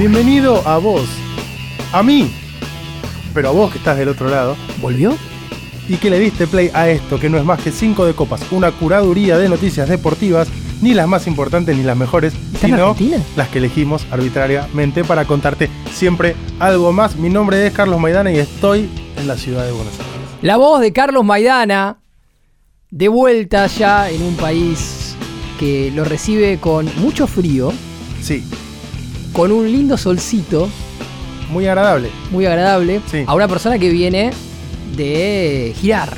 Bienvenido a vos, a mí, pero a vos que estás del otro lado, ¿Volvió? y que le diste play a esto, que no es más que 5 de copas, una curaduría de noticias deportivas, ni las más importantes ni las mejores, ¿Está en sino Argentina? las que elegimos arbitrariamente para contarte siempre algo más. Mi nombre es Carlos Maidana y estoy en la ciudad de Buenos Aires. La voz de Carlos Maidana, de vuelta ya en un país que lo recibe con mucho frío, Sí, con un lindo solcito, muy agradable. muy agradable, Sí. a una persona que viene de girar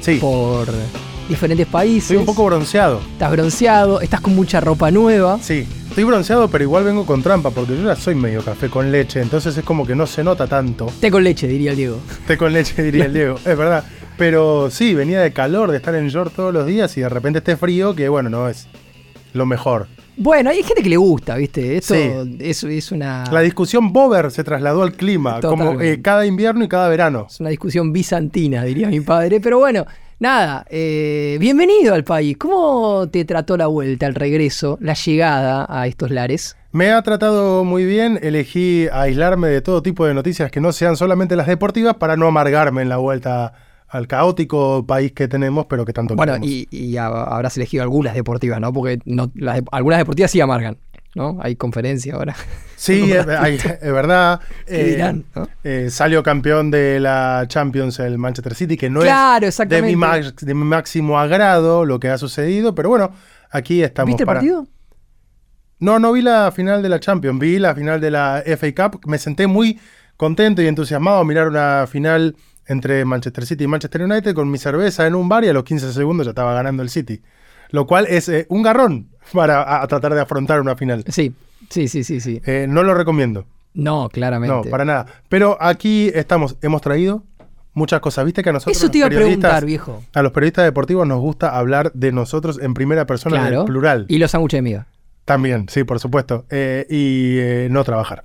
Sí, por diferentes países. estoy un poco bronceado. Estás bronceado, estás con mucha ropa nueva. Sí, estoy bronceado, pero igual vengo con trampa, porque yo ya soy medio café con leche, entonces es como que no se nota tanto. Té con leche, diría el Diego. Té con leche, diría el Diego, es verdad. Pero sí, venía de calor, de estar en short todos los días y de repente este frío, que bueno, no es lo mejor. Bueno, hay gente que le gusta, ¿viste? Esto Sí. es, es una, La discusión Bober se trasladó al clima, como eh, cada invierno y cada verano. es una discusión bizantina, diría mi padre. Pero bueno, nada, eh, bienvenido al país. ¿Cómo te trató la vuelta, el regreso, la llegada a estos lares? Me ha tratado muy bien, elegí aislarme de todo tipo de noticias que no sean solamente las deportivas para no amargarme en la vuelta al caótico país que tenemos, pero que tanto Bueno, y, y ha- habrás elegido algunas deportivas, ¿no? Porque no, las algunas deportivas sí amargan, ¿no? Hay conferencia ahora. Sí, es, hay- es verdad. ¿Qué dirán, no? eh, salió campeón de la Champions el Manchester City, que no Claro, es de mi, max- de mi máximo agrado lo que ha sucedido, pero bueno, aquí estamos. ¿Viste el para- partido? No, no vi la final de la Champions, vi la final de la FA Cup. Me senté muy contento y entusiasmado a mirar una final entre Manchester City y Manchester United con mi cerveza en un bar y a los 15 segundos ya estaba ganando el City. Lo cual es eh, un garrón para a- a tratar de afrontar una final. Sí, sí, sí, sí, sí. Eh, no lo recomiendo. No, claramente. No, para nada. Pero aquí estamos, hemos traído muchas cosas. Viste que a nosotros Eso te iba a preguntar, viejo. A los periodistas deportivos nos gusta hablar de nosotros en primera persona, en Claro. el plural. Y los sándwiches de miga. También, sí, por supuesto. Eh, y eh, no trabajar.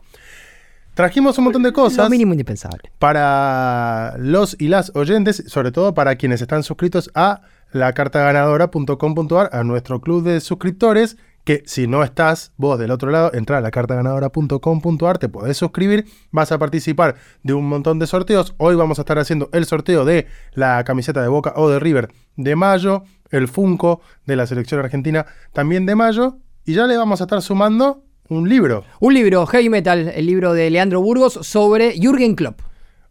Trajimos un montón de Lo cosas mínimo indispensable. para los y las oyentes, sobre todo para quienes están suscritos a lacartaganadora.com.ar, a nuestro club de suscriptores, que si no estás vos del otro lado, entra a lacartaganadora.com.ar, te podés suscribir, vas a participar de un montón de sorteos. Hoy vamos a estar haciendo el sorteo de la camiseta de Boca o de River de mayo, el Funko de la selección argentina también de mayo, y ya le vamos a estar sumando un libro, Un libro, Heavy Metal, el libro de Leandro Burgos sobre Jürgen Klopp,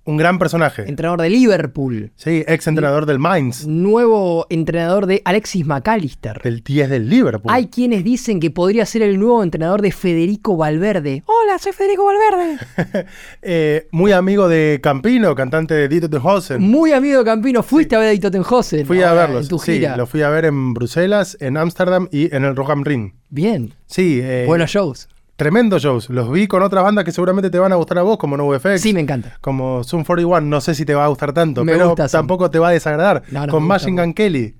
un gran personaje. entrenador de Liverpool, Sí, ex entrenador del Mainz, nuevo entrenador de Alexis McAllister. del 10 del Liverpool. Hay quienes dicen que podría ser el nuevo entrenador de Federico Valverde. Hola, soy Federico Valverde. Eh, muy amigo de Campino, cantante de Dito de Hosen. Muy amigo de Campino, fuiste a ver a Dito Tenhosen. Fui a verlos. En tu sí, lo fui a ver en Bruselas, en Ámsterdam y en el Roham Ring. Bien, Sí, eh, buenos shows. Tremendos shows. Los vi con otras bandas que seguramente te van a gustar a vos, como NoFX. Sí, me encanta. Como Zoom 41, no sé si te va a gustar tanto, Me pero gusta tampoco te va a desagradar. No, no, con Machine Gun Kelly.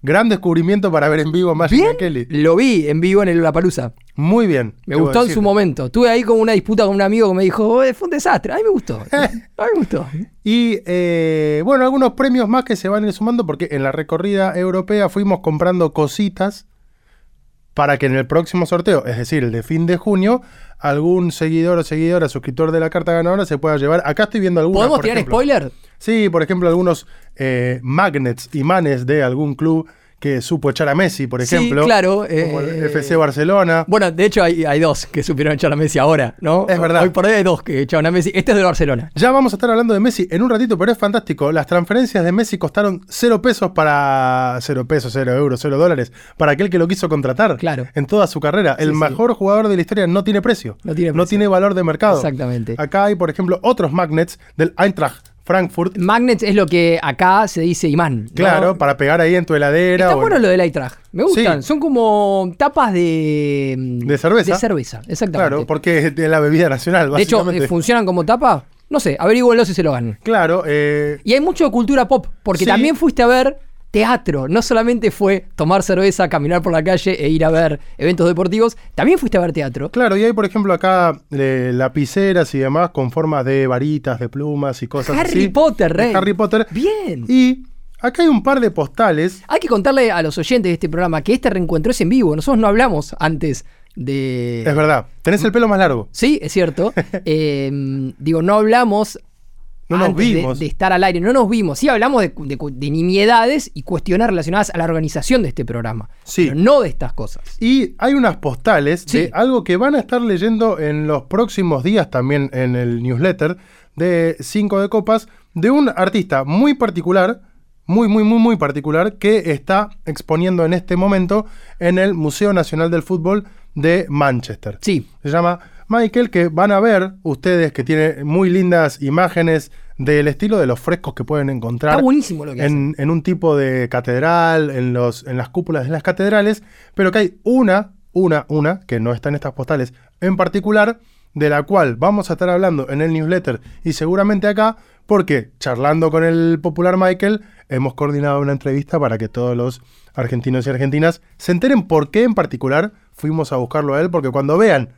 Gran descubrimiento para ver en vivo a Machine Gun Kelly. lo vi en vivo en el Lollapalooza. Muy bien. Me gustó en su momento. Tuve ahí como una disputa con un amigo que me dijo, "Oh, fue un desastre. A mí me gustó. A mí me gustó. Y eh, bueno, algunos premios más que se van a ir sumando porque en la recorrida europea fuimos comprando cositas para que en el próximo sorteo, es decir, el de fin de junio, algún seguidor o seguidora, suscriptor de la carta ganadora se pueda llevar. Acá estoy viendo algunos. ¿Podemos por tirar ejemplo. spoiler? Sí, por ejemplo, algunos eh, magnets, imanes de algún club que supo echar a Messi, por Sí, ejemplo. claro, Como el eh, FC Barcelona. Bueno, de hecho hay, hay dos que supieron echar a Messi ahora, ¿no? Es verdad. Hoy por hoy hay dos que echaron a Messi. Este es del Barcelona. Ya vamos a estar hablando de Messi en un ratito, pero es fantástico. Las transferencias de Messi costaron cero pesos para. cero pesos, cero euros, cero dólares. Para aquel que lo quiso contratar. Claro. En toda su carrera. El Sí, sí. mejor jugador de la historia no tiene precio. No tiene No precio. tiene valor de mercado. Exactamente. Acá hay, por ejemplo, otros magnets del Eintracht Frankfurt. Magnets es lo que acá se dice imán. ¿no? Claro, para pegar ahí en tu heladera. Está o en- bueno lo del Eintracht. Me gustan. Sí. Son como tapas de... De cerveza. De cerveza, exactamente. Claro, porque es de la bebida nacional, de hecho, básicamente. ¿funcionan como tapa? No sé, averigüenlo si se lo ganan. Claro, eh, Y hay mucho de cultura pop, porque Sí. también fuiste a ver teatro. No solamente fue tomar cerveza, caminar por la calle e ir a ver eventos deportivos, también fuiste a ver teatro. Claro, y hay, por ejemplo, acá eh, lapiceras y demás con formas de varitas, de plumas y cosas Harry así. Potter, De Rey. Harry Potter. Bien. Y acá hay un par de postales. Hay que contarle a los oyentes de este programa que este reencuentro es en vivo. Nosotros no hablamos antes de... Es verdad. Tenés el pelo más largo. Sí, es cierto. Eh, digo, no hablamos No nos de- vimos. De, estar al aire, no nos vimos. Sí hablamos de, de, de nimiedades y cuestiones relacionadas a la organización de este programa. Sí. Pero no de estas cosas. Y hay unas postales Sí. de algo que van a estar leyendo en los próximos días también en el newsletter de 5 de Copas, de un artista muy particular, muy, muy, muy, muy particular, que está exponiendo en este momento en el Museo Nacional del Fútbol de Manchester. Sí. Se llama Michael, que van a ver ustedes que tiene muy lindas imágenes del estilo de los frescos que pueden encontrar Está buenísimo lo que en, en un tipo de catedral, en, los, en las cúpulas de las catedrales, pero que hay una, una, una, que no está en estas postales en particular, de la cual vamos a estar hablando en el newsletter y seguramente acá, porque charlando con el popular Michael, hemos coordinado una entrevista para que todos los argentinos y argentinas se enteren por qué en particular fuimos a buscarlo a él, porque cuando vean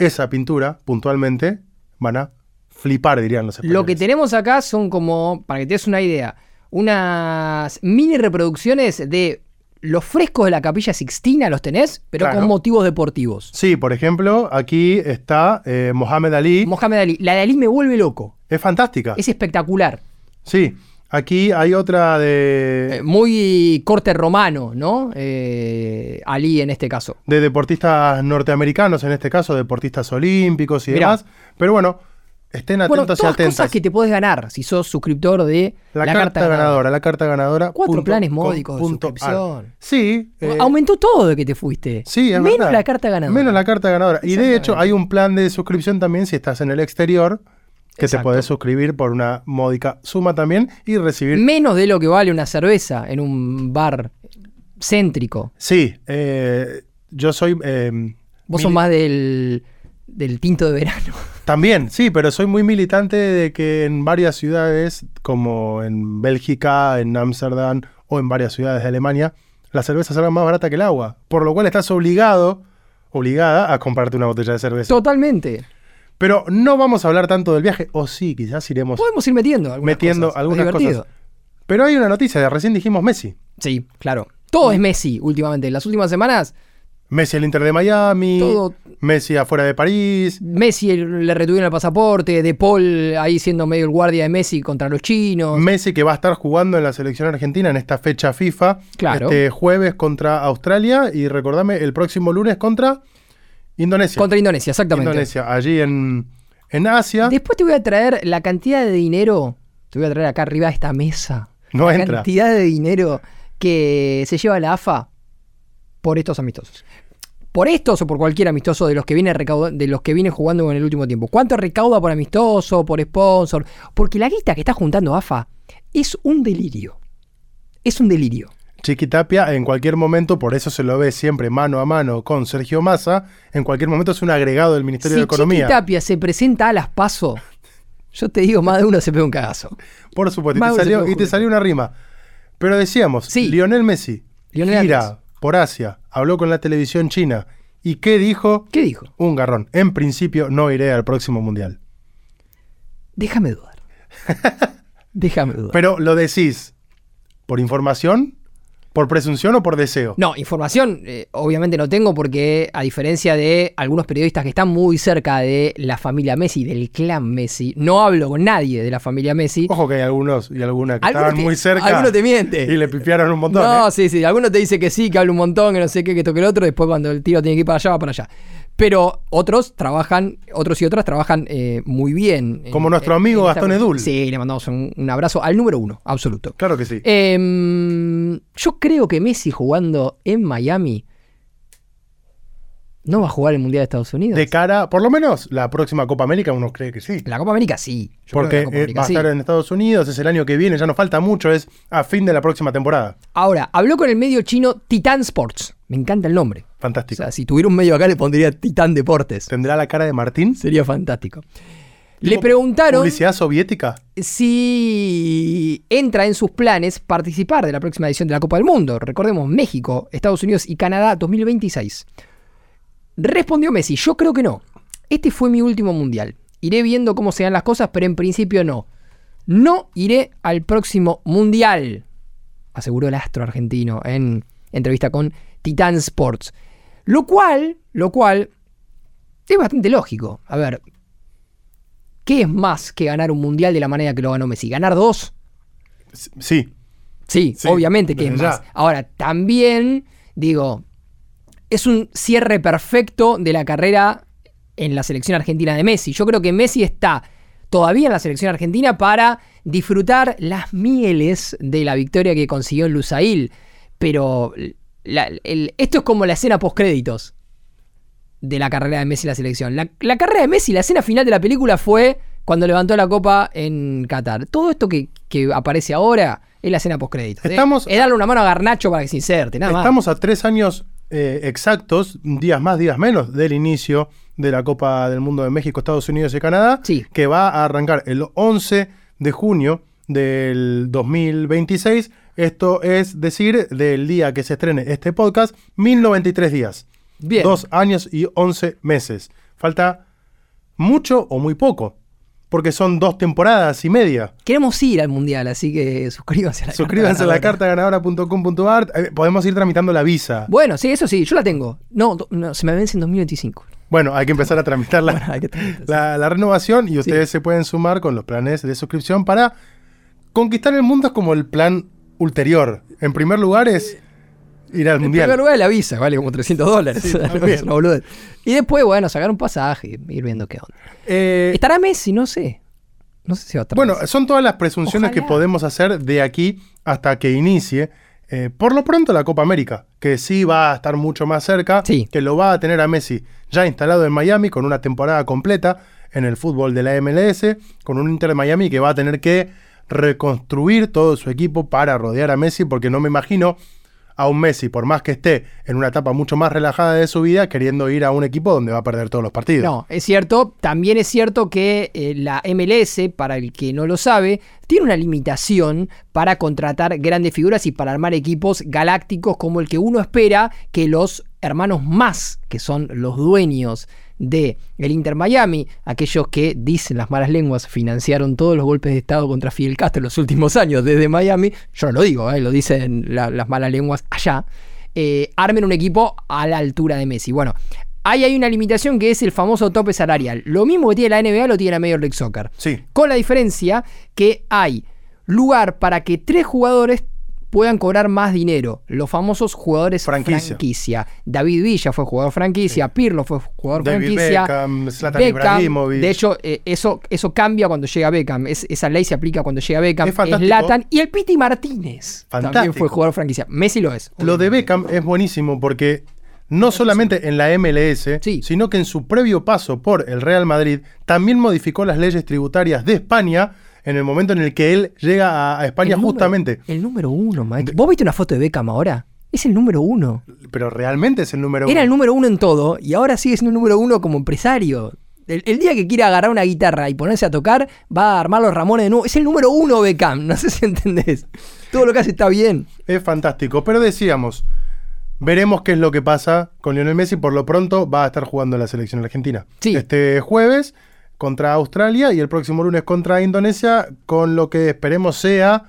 esa pintura puntualmente, van a flipar, dirían los Lo que españoles. tenemos acá son como, para que te des una idea, unas mini reproducciones de los frescos de la capilla Sixtina, los tenés, pero Claro. con motivos deportivos. Sí, por ejemplo, aquí está eh, Mohamed Ali. Mohamed Ali. La de Ali me vuelve loco. es fantástica. Es espectacular. Sí, aquí hay otra de, Eh, muy corte romano, ¿no? Eh, Ali en este caso. de deportistas norteamericanos, en este caso, deportistas olímpicos y Mirá. demás. Pero bueno, estén Bueno, atentos y todas atentas. cosas que te puedes ganar si sos suscriptor de la, carta, ganadora, la carta ganadora. Cuatro punto planes módicos de suscripción. ar. Sí. eh, Aumentó todo de que te fuiste. Sí, es Menos verdad. la carta ganadora. Menos la carta ganadora. Y de hecho, hay un plan de suscripción también si estás en el exterior, que Exacto. te podés suscribir por una módica suma también y recibir Menos de lo que vale una cerveza en un bar céntrico. Sí, eh, yo soy... eh, Vos sos más del, del tinto de verano. También, sí, pero soy muy militante de que en varias ciudades, como en Bélgica, en Ámsterdam o en varias ciudades de Alemania, la cerveza salga más barata que el agua. Por lo cual estás obligado, obligada a comprarte una botella de cerveza. Totalmente. Pero no vamos a hablar tanto del viaje, o sí, quizás iremos Podemos ir metiendo algunas metiendo cosas. Algunas divertido. cosas. Pero hay una noticia, de recién dijimos Messi. Sí, claro. Todo es Messi últimamente. En las últimas semanas, Messi al Inter de Miami, Todo- Messi afuera de París, Messi le retuvieron el pasaporte, De Paul ahí siendo medio el guardia de Messi contra los chinos. Messi que va a estar jugando en la selección argentina en esta fecha FIFA. Claro. Este jueves contra Australia y recordame el próximo lunes contra Indonesia. contra Indonesia, exactamente. Indonesia, allí en, en Asia. Después te voy a traer la cantidad de dinero. Te voy a traer acá arriba de esta mesa. No la entra. cantidad de dinero que se lleva la AFA por estos amistosos. Por estos o por cualquier amistoso de los que viene recauda- de los que viene jugando en el último tiempo. ¿Cuánto recauda por amistoso, por sponsor? Porque la guita que está juntando AFA es un delirio. Es un delirio. Chiquitapia en cualquier momento, por eso se lo ve siempre mano a mano con Sergio Massa, en cualquier momento es un agregado del Ministerio Si de Economía. Chiquitapia se presenta a las paso, yo te digo, más de uno se pega un cagazo. Por supuesto, y te, salió, puede y te jugar. salió una rima. Pero decíamos, Sí. Lionel Messi Lionel gira por Asia, habló con la televisión china. ¿Y qué dijo? ¿Qué dijo? Un garrón. En principio no iré al próximo mundial. Déjame dudar. Déjame dudar. Pero lo decís por información, por presunción o por deseo. No, información eh, obviamente no tengo porque a diferencia de algunos periodistas que están muy cerca de la familia Messi, del clan Messi, no hablo con nadie de la familia Messi. Ojo que hay algunos y algunas que Algunos estaban te- muy cerca. algunos te miente. Y le pifiaron un montón. no, ¿eh? sí, sí, algunos te dice que sí, que habla un montón, que no sé qué, que toque el otro, después cuando el tiro tiene que ir para allá, va para allá. Pero otros trabajan, otros y otras trabajan eh, muy bien. Como en- nuestro en- amigo en esta- Gastón Edul. Sí, le mandamos un, un abrazo al número uno, absoluto. Claro que sí. Em, yo creo que Messi jugando en Miami no va a jugar el Mundial de Estados Unidos. De cara, por lo menos la próxima Copa América uno cree que sí. la Copa América sí. Yo Porque Copa eh, América va a estar en Estados Unidos, es el año que viene, ya no falta mucho, es a fin de la próxima temporada. Ahora, habló con el medio chino Titan Sports. Me encanta el nombre. O Fantástico. sea, si tuviera un medio acá le pondría Titan Deportes. ¿Tendrá la cara de Martín? Sería fantástico. Le preguntaron ¿Publicidad soviética? si entra en sus planes participar de la próxima edición de la Copa del Mundo. Recordemos, México, Estados Unidos y Canadá 2026. Respondió Messi, yo creo que no. Este fue mi último mundial. Iré viendo cómo se dan las cosas, pero en principio no. No iré al próximo mundial, aseguró el astro argentino en entrevista con Titan Sports. Lo cual, lo cual, es bastante lógico. A ver, ¿qué es más que ganar un mundial de la manera que lo ganó Messi? ¿Ganar dos? Sí. Sí, Sí, obviamente que es ya. más. Ahora, también, digo, es un cierre perfecto de la carrera en la selección argentina de Messi. Yo creo que Messi está todavía en la selección argentina para disfrutar las mieles de la victoria que consiguió en Lusail. Pero la- el- esto es como la escena postcréditos de la carrera de Messi en la selección. La, la carrera de Messi, la escena final de la película fue cuando levantó la copa en Qatar. Todo esto que, que aparece ahora es la escena postcréditos. ¿eh? Estamos- Es darle una mano a Garnacho para que se inserte, nada más. Estamos a tres años eh, exactos, días más, días menos, del inicio de la Copa del Mundo de México, Estados Unidos y Canadá, Sí. que va a arrancar el 11 de junio del 2026. Esto es decir, del día que se estrene este podcast, 1093 días. Bien. Dos años y 11 meses. Falta mucho o muy poco, porque son dos temporadas y media. Queremos ir al mundial, así que suscríbanse a la Suscríbanse a la carta. Eh, podemos ir tramitando la visa. Bueno, sí, eso sí, yo la tengo. No, se me vence en 2025. Bueno, hay que empezar a tramitar la, Bueno, hay que tramitar, sí. la- la renovación y ustedes se pueden sumar con los planes de suscripción para conquistar el mundo es como el plan ulterior. En primer lugar es ir al En mundial. primer lugar, la visa vale como 300 dólares. Sí, No. Y después, bueno, sacar un pasaje, ir viendo qué onda. Eh, ¿Estará Messi? No sé. No sé si va a estar bueno, Messi. son todas las presunciones Ojalá. que podemos hacer de aquí hasta que inicie. eh, por lo pronto la Copa América, que sí va a estar mucho más cerca, Sí. que lo va a tener a Messi ya instalado en Miami con una temporada completa en el fútbol de la MLS, con un Inter de Miami que va a tener que reconstruir todo su equipo para rodear a Messi, porque no me imagino a un Messi, por más que esté en una etapa mucho más relajada de su vida, queriendo ir a un equipo donde va a perder todos los partidos. No, es cierto. También es cierto que eh, la MLS, para el que no lo sabe, tiene una limitación para contratar grandes figuras y para armar equipos galácticos como el que uno espera que los hermanos más, que son los dueños de el Inter Miami, aquellos que dicen las malas lenguas financiaron todos los golpes de estado contra Fidel Castro en los últimos años desde Miami, yo no lo digo, eh, lo dicen la- las malas lenguas allá, eh, armen un equipo a la altura de Messi. Bueno, ahí hay una limitación que es el famoso tope salarial. Lo mismo que tiene la NBA lo tiene la Major League Soccer. Sí. Con la diferencia que hay lugar para que tres jugadores puedan cobrar más dinero. Los famosos jugadores Franquicia. franquicia. David Villa fue jugador franquicia, Pirlo fue jugador David franquicia. Beckham, Zlatan Beckham, de hecho, eh, eso, eso cambia cuando llega Beckham. Es- esa ley se aplica cuando llega Beckham. Es. Zlatan y el Piti Martínez también fue jugador franquicia. Messi lo es. Lo de Beckham es buenísimo porque no solamente en la MLS, Sí. sino que en su previo paso por el Real Madrid también modificó las leyes tributarias de España en el momento en el que él llega a, a España El número- justamente. el número uno, Mike. ¿Vos viste una foto de Beckham ahora? Es el número uno. Pero realmente es el número Era el uno. número uno en todo y ahora sigue siendo el número uno como empresario. El, el día que quiera agarrar una guitarra y ponerse a tocar, va a armar los Ramones de nuevo. Es el número uno Beckham, no sé si entendés. Todo lo que hace está bien. Es fantástico. Pero decíamos, veremos qué es lo que pasa con Lionel Messi. Por lo pronto va a estar jugando en la selección argentina. Sí. Este jueves contra Australia y el próximo lunes contra Indonesia, con lo que esperemos sea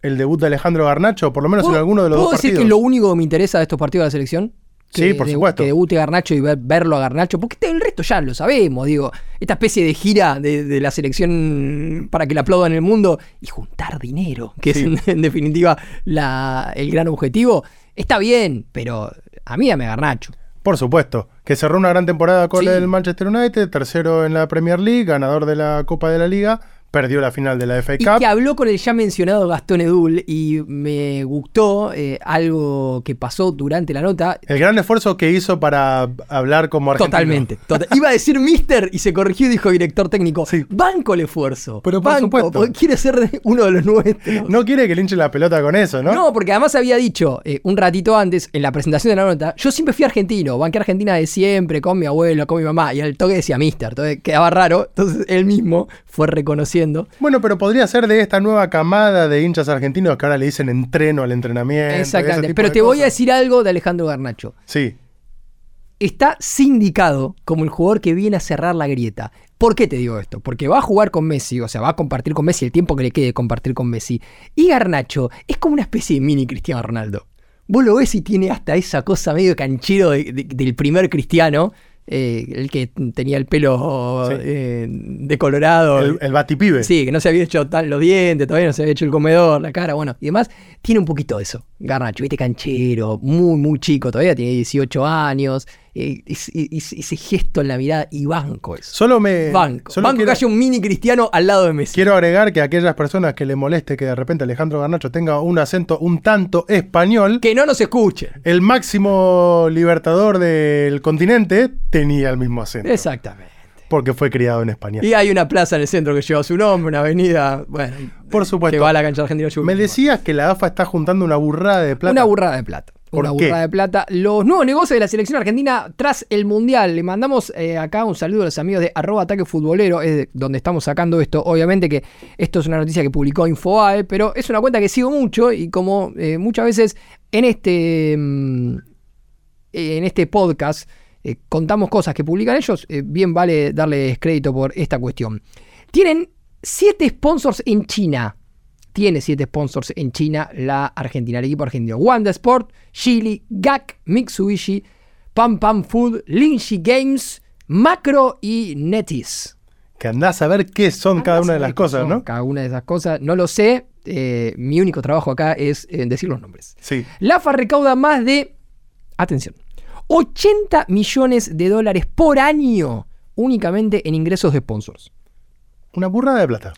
el debut de Alejandro Garnacho, por lo menos en ¿Puedo- alguno de los ¿Puedo dos decir partidos. que es lo único que me interesa de estos partidos de la selección? Sí, Que por debu- supuesto. Que debute Garnacho y ver- verlo a Garnacho. Porque el resto ya lo sabemos, digo. Esta especie de gira de, de la selección para que la aplaudan el mundo y juntar dinero, que Sí. es en, en definitiva la- el gran objetivo. Está bien, pero a mí dame Garnacho. Por supuesto, que cerró una gran temporada con Sí. el Manchester United, tercero en la Premier League, ganador de la Copa de la Liga, perdió la final de la FA Y Cup. que habló con el ya mencionado Gastón Edul y me gustó eh, algo que pasó durante la nota. El gran esfuerzo que hizo para hablar como argentino. Totalmente. total- Iba a decir mister y se corrigió y dijo director técnico. Sí. Banco el esfuerzo. Pero por banco, supuesto. quiere ser uno de los nuestros. No quiere que le hinche la pelota con eso, ¿no? No, porque además había dicho eh, un ratito antes, en la presentación de la nota, yo siempre fui argentino, banqué Argentina de siempre, con mi abuelo, con mi mamá, y al toque decía mister, entonces quedaba raro, entonces él mismo fue Bueno, pero podría ser de esta nueva camada de hinchas argentinos que ahora le dicen entreno al entrenamiento. Exactamente, pero te voy a decir algo de Alejandro Garnacho. Sí. está sindicado como el jugador que viene a cerrar la grieta. ¿Por qué te digo esto? Porque va a jugar con Messi, o sea, va a compartir con Messi el tiempo que le quede compartir con Messi. Y Garnacho es como una especie de mini Cristiano Ronaldo. vos lo ves y tiene hasta esa cosa medio canchero de- de- del primer cristiano, eh, el que tenía el pelo Sí. eh, decolorado. El, el batipibe. Sí, que no se había hecho tan los dientes, todavía no se había hecho el comedor, la cara, bueno, y demás. Tiene un poquito de eso. Garnacho, viste, canchero, muy, muy chico, todavía tiene 18 años. Eh, ese- gesto en la mirada y banco eso. Solo me. Banco. solo banco quiero, que haya un mini cristiano al lado de Messi. quiero agregar que a aquellas personas que le moleste que de repente Alejandro Garnacho tenga un acento un tanto español, Que no nos escuchen. el máximo libertador del continente tenía el mismo acento. Exactamente. Porque fue criado en España. Y hay una plaza en el centro que lleva su nombre, una avenida, bueno, Por supuesto. que va a la cancha argentina. Me decías que la AFA está juntando una burrada de plata. Una burrada de plata. ¿Por Una qué? burrada de plata. Los nuevos negocios de la selección argentina tras el Mundial. Le mandamos eh, acá un saludo a los amigos de arroba ataque futbolero, es de donde estamos sacando esto. Obviamente que esto es una noticia que publicó Infobae, pero es una cuenta que sigo mucho y como eh, muchas veces en este, mm, en este podcast eh, contamos cosas que publican ellos, bien vale darles crédito por esta cuestión. Tienen siete sponsors en China tiene siete sponsors en China, la Argentina, el equipo argentino. Wanda Sport, Chili, GAC, Mitsubishi, Pam Pam Food, Linji Games, Macro y Netis. Que andás a ver qué son cada una de las cosas, ¿no? Cada una de esas cosas, no lo sé. eh, mi único trabajo acá es eh, decir los nombres. Sí. La AFA recauda más de, atención, 80 millones de dólares por año únicamente en ingresos de sponsors. Una burrada de plata.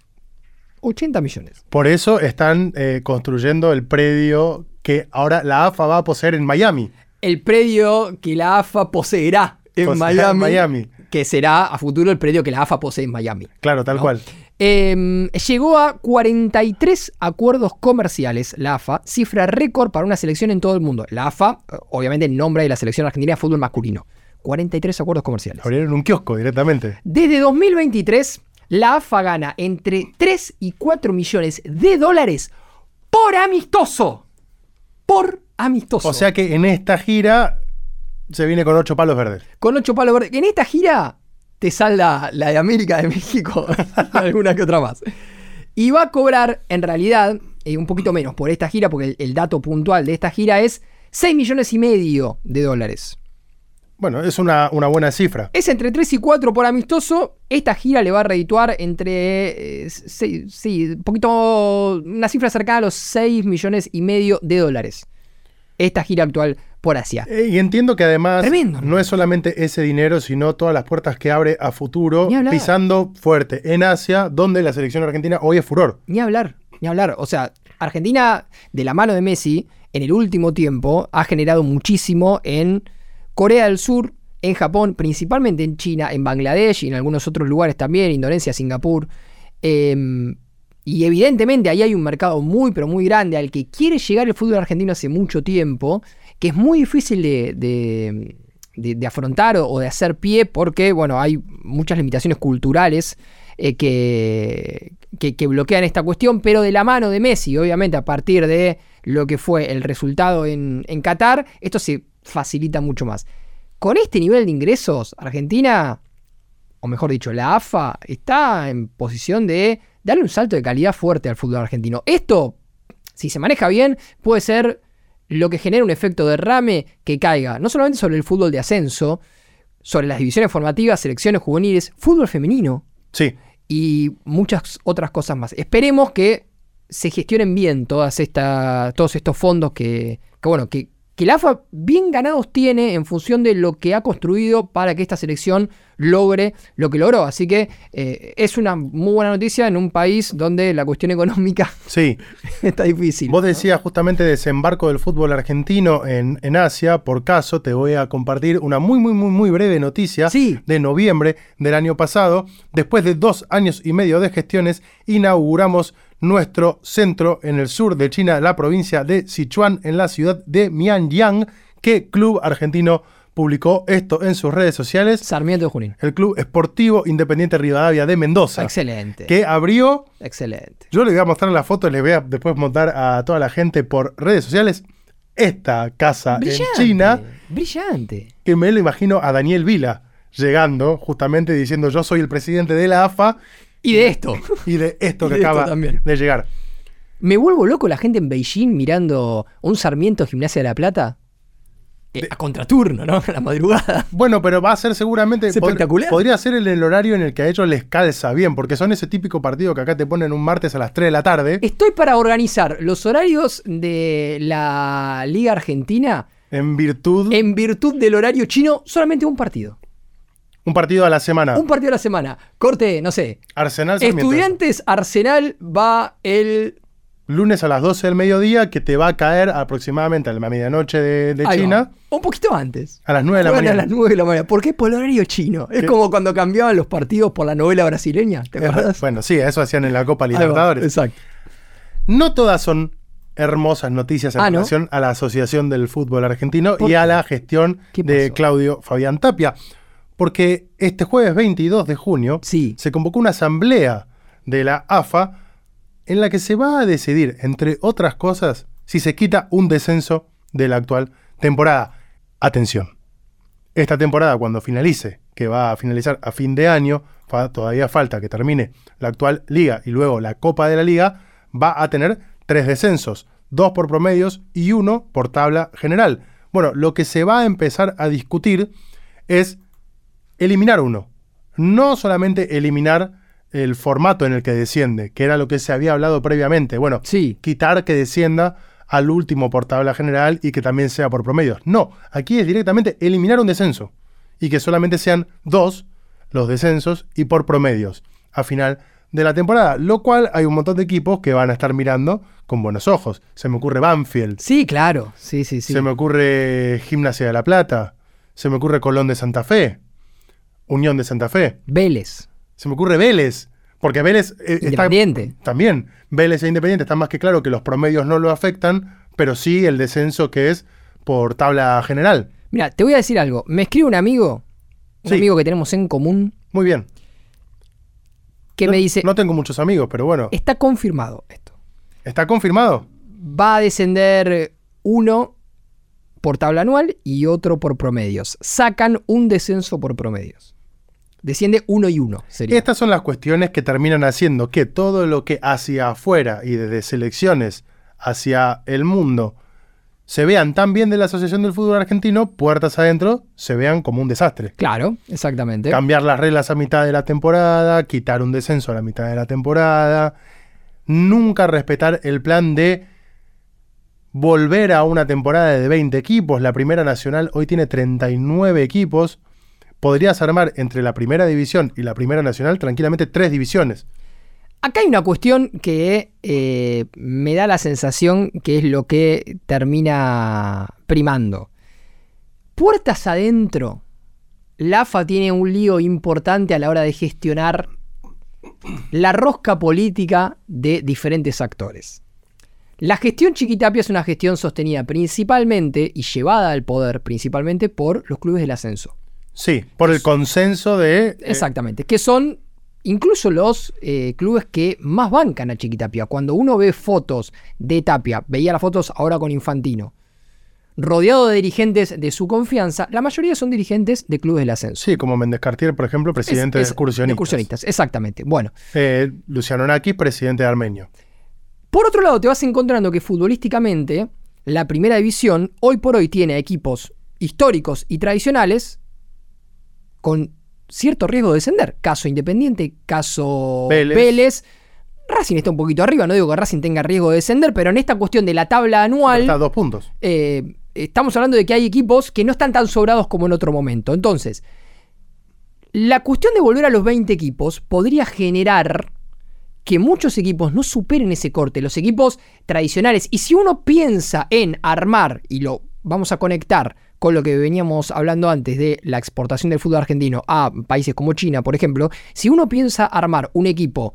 80 millones. Por eso están eh, construyendo el predio que ahora la AFA va a poseer en Miami. el predio que la AFA poseerá en Miami, en Miami. que será a futuro el predio que la AFA posee en Miami. Claro, tal ¿no? cual. Eh, llegó a 43 acuerdos comerciales, la AFA, cifra récord para una selección en todo el mundo. La AFA, eh, obviamente el nombre de la selección argentina de fútbol masculino. 43 acuerdos comerciales. Abrieron un kiosco directamente. Desde 2023, la AFA gana entre 3 y 4 millones de dólares por amistoso. Por amistoso. O sea que en esta gira se viene con ocho palos verdes. con ocho palos verdes. En esta gira te salda la de América de México, y alguna que otra más. Y va a cobrar, en realidad, eh, un poquito menos por esta gira, porque el, el dato puntual de esta gira es 6 millones y medio de dólares. Bueno, es una, una buena cifra. Es entre 3 y 4 por amistoso. Esta gira le va a redituar entre, eh, sí, un poquito, una cifra cercana a los 6 millones y medio de dólares. Esta gira actual por Asia. Eh, y entiendo que además Tremendo. no es solamente ese dinero, sino todas las puertas que abre a futuro, pisando fuerte en Asia, donde la selección argentina hoy es furor. Ni hablar, ni hablar. O sea, Argentina, de la mano de Messi, en el último tiempo, ha generado muchísimo en Corea del Sur, en Japón, principalmente en China, en Bangladesh y en algunos otros lugares también, Indonesia, Singapur. Em, y evidentemente ahí hay un mercado muy, pero muy grande al que quiere llegar el fútbol argentino hace mucho tiempo, que es muy difícil de, de- afrontar o, de hacer pie porque, bueno, hay muchas limitaciones culturales eh, que, que, que bloquean esta cuestión, pero de la mano de Messi, obviamente a partir de lo que fue el resultado en, en Qatar, esto se facilita mucho más. Con este nivel de ingresos, Argentina, o mejor dicho, la AFA, está en posición de darle un salto de calidad fuerte al fútbol argentino. Esto, si se maneja bien, puede ser lo que genera un efecto derrame que caiga no solamente sobre el fútbol de ascenso, sobre las divisiones formativas, selecciones juveniles, fútbol femenino, Sí, y muchas otras cosas más. Esperemos que se gestionen bien todas esta, todos estos fondos que, que, bueno, que, que la AFA bien ganados tiene en función de lo que ha construido para que esta selección logre lo que logró. Así que eh, es una muy buena noticia en un país donde la cuestión económica sí. está difícil. Vos decías justamente desembarco del fútbol argentino en, en Asia. Por caso, te voy a compartir una muy, muy, muy, muy breve noticia Sí. de noviembre del año pasado. Después de dos años y medio de gestiones, inauguramos nuestro centro en el sur de China, la provincia de Sichuan, en la ciudad de Mianyang. ¿Qué club argentino publicó esto en sus redes sociales? Sarmiento de Junín. El Club Esportivo Independiente Rivadavia de Mendoza. Excelente. Que abrió Excelente. yo les voy a mostrar la foto, les voy a después montar a toda la gente por redes sociales esta casa Brillante. en China, Brillante. que me lo imagino a Daniel Vila llegando, justamente diciendo yo soy el presidente de la AFA Y de esto. y de esto que de esto acaba también. de llegar. Me vuelvo loco la gente en Beijing mirando un Sarmiento Gimnasia de la Plata. Eh, a contraturno, ¿no? A la madrugada. Bueno, pero va a ser seguramente. Es espectacular. podría ser en el horario en el que a ellos les calza bien, porque son ese típico partido que acá te ponen un martes a las 3 de la tarde. Estoy para organizar los horarios de la Liga Argentina En virtud. en virtud del horario chino, solamente un partido. Un partido a la semana. Un partido a la semana. Corte, no sé. Arsenal Sarmiento. Estudiantes Arsenal va el. Lunes a las 12 del mediodía, que te va a caer aproximadamente a la medianoche de, de ahí va, China. Un poquito antes. A las 9 de la Juegan mañana. a las 9 de la mañana. ¿Por qué? Por el horario chino. Es como cuando cambiaban los partidos por la novela brasileña. ¿Te acuerdas? Bueno, sí, eso hacían en la Copa Libertadores. Exacto. No todas son hermosas noticias en Ah, ¿no? relación a la Asociación del Fútbol Argentino ¿Por y a la gestión ¿Qué de? Claudio Fabián Tapia. Porque este jueves 22 de junio Sí. se convocó una asamblea de la AFA en la que se va a decidir, entre otras cosas, si se quita un descenso de la actual temporada. Atención. Esta temporada, cuando finalice, que va a finalizar a fin de año, todavía falta que termine la actual liga y luego la Copa de la Liga, va a tener tres descensos, dos por promedios y uno por tabla general. Bueno, lo que se va a empezar a discutir es eliminar uno. No solamente eliminar el formato en el que desciende, que era lo que se había hablado previamente. Bueno, Sí. quitar que descienda al último por tabla general y que también sea por promedios. No, aquí es directamente eliminar un descenso y que solamente sean dos los descensos y por promedios a final de la temporada, lo cual hay un montón de equipos que van a estar mirando con buenos ojos. Se me ocurre Banfield, Sí, claro. Sí, sí, sí. se me ocurre Gimnasia de la Plata, se me ocurre Colón de Santa Fe, Unión de Santa Fe, Vélez. se me ocurre Vélez, porque Vélez eh, está Independiente. también. Vélez e Independiente está más que claro que los promedios no lo afectan, pero sí el descenso que es por tabla general. Mira, te voy a decir algo. Me escribe un amigo, un Sí. amigo que tenemos en común, Muy bien. que no, me dice, No tengo muchos amigos, pero bueno. está confirmado esto. ¿Está confirmado? Va a descender uno por tabla anual y otro por promedios. Sacan un descenso por promedios. Desciende uno y uno. Sería. Estas son las cuestiones que terminan haciendo que todo lo que hacia afuera y desde selecciones hacia el mundo se vean tan bien de la Asociación del Fútbol Argentino, puertas adentro, se vean como un desastre. Claro, exactamente. Cambiar las reglas a mitad de la temporada, quitar un descenso a la mitad de la temporada, nunca respetar el plan de volver a una temporada de 20 equipos. La Primera Nacional hoy tiene 39 equipos. Podrías armar entre la Primera División y la Primera Nacional tranquilamente tres divisiones. Acá hay una cuestión que eh, me da la sensación que es lo que termina primando. Puertas adentro, la AFA tiene un lío importante a la hora de gestionar la rosca política de diferentes actores. La gestión Chiquitapia es una gestión sostenida principalmente y llevada al poder principalmente por los clubes del ascenso. Sí, por el consenso de... eh, Exactamente, que son incluso los eh, clubes que más bancan a Chiquitapia. Cuando uno ve fotos de Tapia, veía las fotos ahora con Infantino, rodeado de dirigentes de su confianza, la mayoría son dirigentes de clubes del ascenso. sí, como Méndez Cartier, por ejemplo, presidente Es- es- de excursionistas. excursionistas, exactamente. Bueno, Eh, Luciano Nakis, presidente de Armenio. por otro lado, te vas encontrando que futbolísticamente la primera división hoy por hoy tiene equipos históricos y tradicionales con cierto riesgo de descender. Caso Independiente, caso Vélez. Vélez. Racing está un poquito arriba, no digo que Racing tenga riesgo de descender, pero en esta cuestión de la tabla anual, Está a dos puntos. eh, estamos hablando de que hay equipos que no están tan sobrados como en otro momento. Entonces, la cuestión de volver a los 20 equipos podría generar que muchos equipos no superen ese corte, los equipos tradicionales. Y si uno piensa en armar, y lo vamos a conectar con lo que veníamos hablando antes de la exportación del fútbol argentino a países como China, por ejemplo, si uno piensa armar un equipo,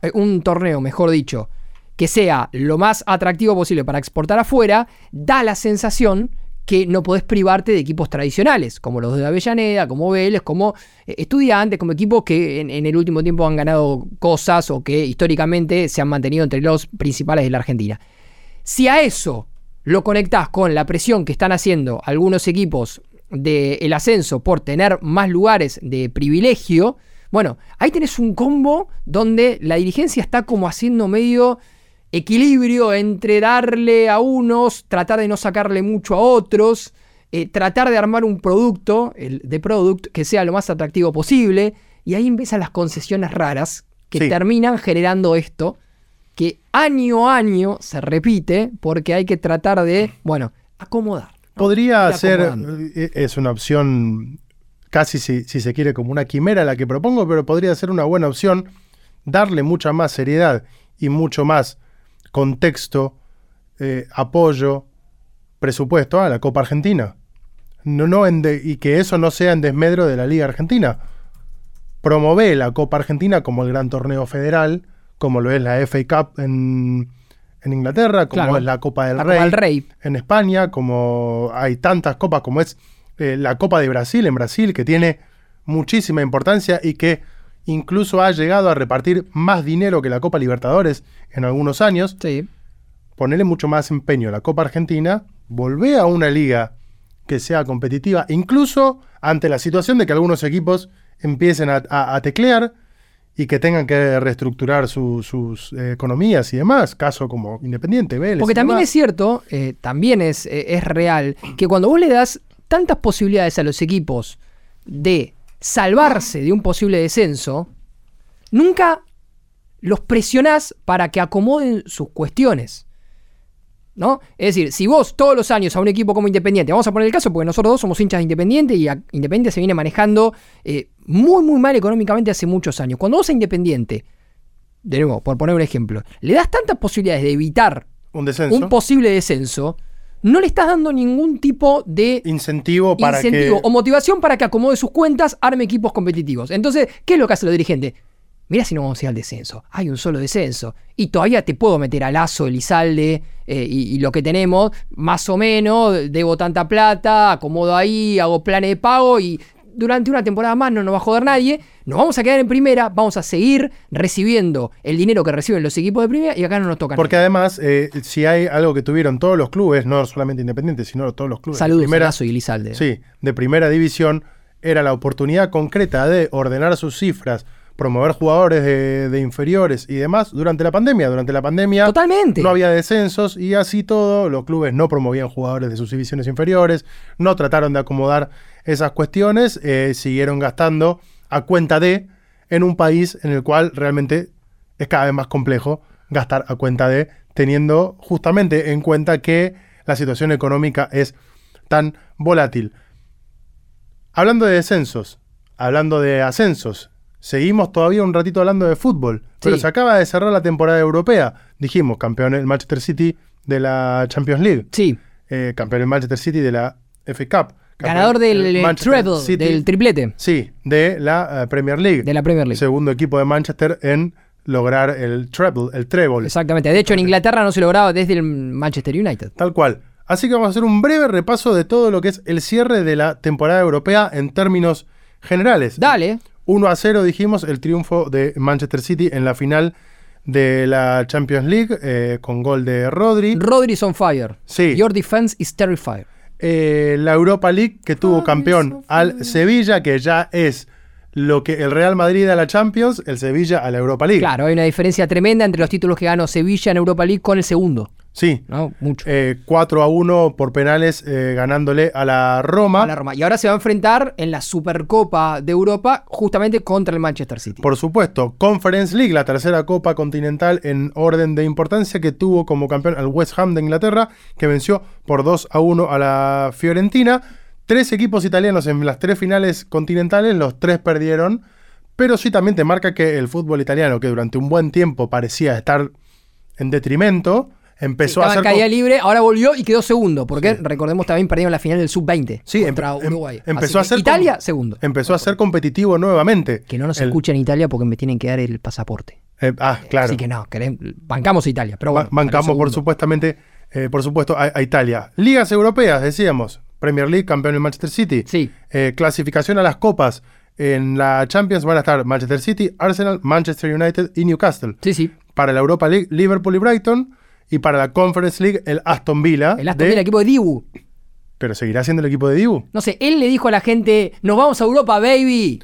eh, un torneo, mejor dicho, que sea lo más atractivo posible para exportar afuera, da la sensación que no podés privarte de equipos tradicionales, como los de Avellaneda, como Vélez, como eh, estudiantes, como equipos que en, en el último tiempo han ganado cosas o que históricamente se han mantenido entre los principales de la Argentina. Si a eso lo conectás con la presión que están haciendo algunos equipos del ascenso por tener más lugares de privilegio, bueno, ahí tenés un combo donde la dirigencia está como haciendo medio equilibrio entre darle a unos, tratar de no sacarle mucho a otros, eh, tratar de armar un producto, el de product, que sea lo más atractivo posible, y ahí empiezan las concesiones raras que Sí. terminan generando esto, que año a año se repite, porque hay que tratar de, bueno, acomodar. ¿no? Podría ser, eh, es una opción casi si, si se quiere como una quimera la que propongo, pero podría ser una buena opción darle mucha más seriedad y mucho más contexto, eh, apoyo, presupuesto a la Copa Argentina. No, no en de- y que eso no sea en desmedro de la Liga Argentina. Promueve la Copa Argentina como el gran torneo federal, como lo es la FA Cup en, en Inglaterra, como Claro. es la Copa del La Rey Copa del Rey. en España, como hay tantas copas como es eh, la Copa de Brasil en Brasil, que tiene muchísima importancia y que incluso ha llegado a repartir más dinero que la Copa Libertadores en algunos años, Sí. ponerle mucho más empeño a la Copa Argentina, volver a una liga que sea competitiva, incluso ante la situación de que algunos equipos empiecen a, a- a teclear y que tengan que reestructurar su- sus eh, economías y demás, caso como Independiente, Vélez. Porque y también demás. es cierto, eh, también es, eh, es real, que cuando vos le das tantas posibilidades a los equipos de salvarse de un posible descenso, nunca los presionás para que acomoden sus cuestiones. ¿No? Es decir, si vos todos los años a un equipo como Independiente, vamos a poner el caso porque nosotros dos somos hinchas de Independiente y a- Independiente se viene manejando eh, muy, muy mal económicamente hace muchos años. Cuando vos a Independiente, de nuevo, por poner un ejemplo, le das tantas posibilidades de evitar un descenso. un posible descenso, no le estás dando ningún tipo de incentivo para incentivo que o motivación para que acomode sus cuentas, arme equipos competitivos. Entonces, ¿qué es lo que hace los dirigentes? Mira si no vamos a ir al descenso. Hay un solo descenso. Y todavía te puedo meter a Lazo, Elizalde eh, y, y lo que tenemos, más o menos, debo tanta plata, acomodo ahí, hago planes de pago y durante una temporada más no nos va a joder nadie. Nos vamos a quedar en primera, vamos a seguir recibiendo el dinero que reciben los equipos de primera y acá no nos toca porque además eh, si hay algo que tuvieron todos los clubes, no solamente Independiente, sino todos los clubes de Saludos primera, a Lazo y Elizalde. sí, de primera división era la oportunidad concreta de ordenar sus cifras, promover jugadores de, de inferiores y demás durante la pandemia. Durante la pandemia Totalmente. no había descensos y así todo, los clubes no promovían jugadores de sus divisiones inferiores, no trataron de acomodar esas cuestiones, eh, siguieron gastando a cuenta de en un país en el cual realmente es cada vez más complejo gastar a cuenta de, teniendo justamente en cuenta que la situación económica es tan volátil. Hablando de descensos, hablando de ascensos, seguimos todavía un ratito hablando de fútbol, pero se acaba de cerrar la temporada europea. Dijimos, campeón el Manchester City de la Champions League, Sí, eh, campeón el Manchester City de la FA Cup. ganador del el eh, treble, City- del triplete Sí, de la eh, Premier League. de la Premier League. Segundo equipo de Manchester en lograr el treble, el treble. Exactamente. De hecho, en Inglaterra no se lograba desde el Manchester United. Tal cual. Así que vamos a hacer un breve repaso de todo lo que es el cierre de la temporada europea en términos generales. Dale. 1 a 0 dijimos el triunfo de Manchester City en la final de la Champions League eh, con gol de Rodri. Rodri's on fire. Sí. Your defense is terrified. Eh, la Europa League que tuvo Rodri campeón so al. Sevilla, que ya es lo que el Real Madrid a la Champions, el Sevilla a la Europa League. Claro, hay una diferencia tremenda entre los títulos que ganó Sevilla en Europa League con el segundo. Sí. ¿no? Mucho. Eh, 4 a 1 por penales eh, ganándole a la Roma. A la Roma. Y ahora se va a enfrentar en la Supercopa de Europa justamente contra el Manchester City. Por supuesto, Conference League, la tercera copa continental en orden de importancia que tuvo como campeón al West Ham de Inglaterra, que venció por 2 a 1 a la Fiorentina. Tres equipos italianos en las tres finales continentales, los tres perdieron, pero sí también te marca que el fútbol italiano, que durante un buen tiempo parecía estar en detrimento, empezó Estaba a en ser... caída libre, ahora volvió y quedó segundo, porque recordemos también perdieron la final del sub-20 Sí, contra em- Uruguay. empezó Así a ser Italia, segundo. Empezó a ser competitivo nuevamente. Que no nos El- escucha en Italia porque me tienen que dar el pasaporte. eh, ah, claro. Así que no, querem- bancamos a Italia. Pero bueno, Bancamos, por supuestamente, eh, por supuesto, a, a Italia. Ligas europeas, decíamos. Premier League, campeón en Manchester City. Sí. Eh, clasificación a las copas. En la Champions van a estar Manchester City, Arsenal, Manchester United y Newcastle. Sí, sí. Para la Europa League, Liverpool y Brighton. Y para la Conference League, el Aston Villa. El Aston de- Villa, equipo de Dibu. Pero seguirá siendo el equipo de Dibu. No sé, él le dijo a la gente, nos vamos a Europa, baby.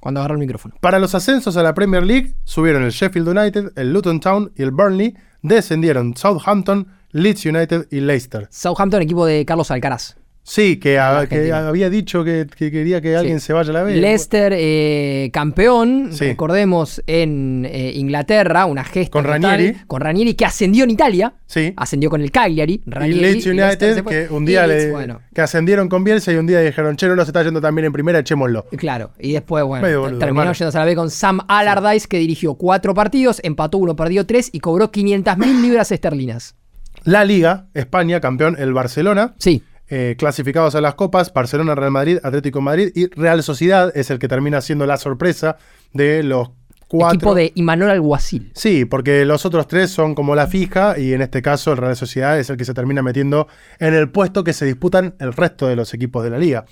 Cuando agarró el micrófono. Para los ascensos a la Premier League, subieron el Sheffield United, el Luton Town y el Burnley descendieron Southampton, Leeds United y Leicester. Southampton, equipo de Carlos Alcaraz. Sí, que, a- que Argentina. había dicho que, que quería que alguien se vaya a la B. Leicester, eh, campeón, Sí. recordemos, en eh, Inglaterra, una gesta Con total, Ranieri. con Ranieri que ascendió en Italia, Sí. ascendió con el Cagliari, Y Ranieri, Leeds y Leicester United, que un día Leeds, le, bueno, que ascendieron con Bielsa y un día dijeron, che, no nos está yendo tan bien en primera, echémoslo. Claro, y después, bueno, boludo, terminó hermano. yéndose a la B con Sam Allardyce, que dirigió cuatro partidos, empató uno, perdió tres y cobró 500 mil libras esterlinas. La Liga, España, campeón, el Barcelona. Sí, eh, clasificados a las copas, Barcelona, Real Madrid, Atlético Madrid y Real Sociedad es el que termina siendo la sorpresa de los cuatro. equipo de Imanol Alguacil. Sí, porque los otros tres son como la fija y en este caso el Real Sociedad es el que se termina metiendo en el puesto que se disputan el resto de los equipos de la liga.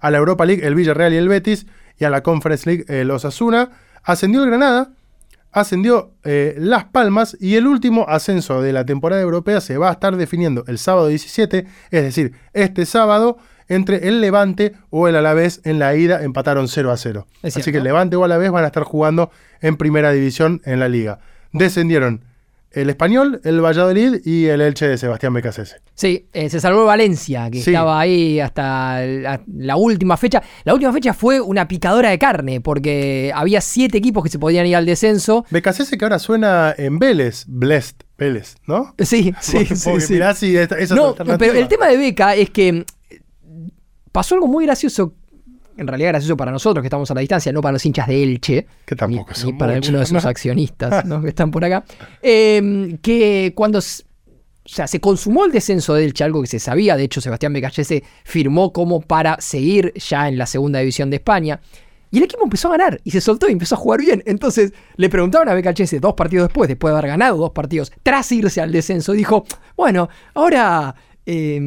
A la Europa League el Villarreal y el Betis y a la Conference League el Osasuna. Ascendió el Granada, ascendió eh, Las Palmas y el último ascenso de la temporada europea se va a estar definiendo el sábado 17, es decir, este sábado entre el Levante o el Alavés en la ida empataron 0 a 0. Es Así que el Levante o Alavés van a estar jugando en primera división en la liga. Descendieron el Español, el Valladolid y el Elche de Sebastián Becasese. Sí, eh, se salvó Valencia, que Sí. estaba ahí hasta la, la última fecha. La última fecha fue una picadora de carne, porque había siete equipos que se podían ir al descenso. Becasese que ahora suena en Vélez, Blessed Vélez, ¿no? Sí, sí, Porque sí. sí. mirá esa es No, pero el tema de Beca es que mm, pasó algo muy gracioso. En realidad gracioso para nosotros que estamos a la distancia, no para los hinchas de Elche. Que tampoco ni, son ni para muchos, algunos de sus ¿no? accionistas ¿no? que están por acá. Eh, que cuando o sea, se consumó el descenso de Elche, algo que se sabía, de hecho Sebastián Becachese firmó como para seguir ya en la segunda división de España. Y el equipo empezó a ganar y se soltó y empezó a jugar bien. Entonces le preguntaron a Becachese dos partidos después, después de haber ganado dos partidos, tras irse al descenso, dijo, bueno, ahora eh,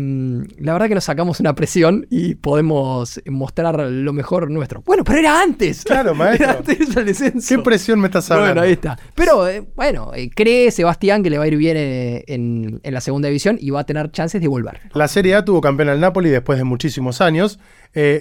la verdad que nos sacamos una presión y podemos mostrar lo mejor nuestro. Bueno, pero era antes. Claro, maestro. Era antes de irse al descenso. ¿Qué presión me estás hablando? Bueno, ahí está. Pero eh, bueno, eh, cree Sebastián que le va a ir bien eh, en, en la segunda división y va a tener chances de volver. La Serie A tuvo campeón al Napoli después de muchísimos años,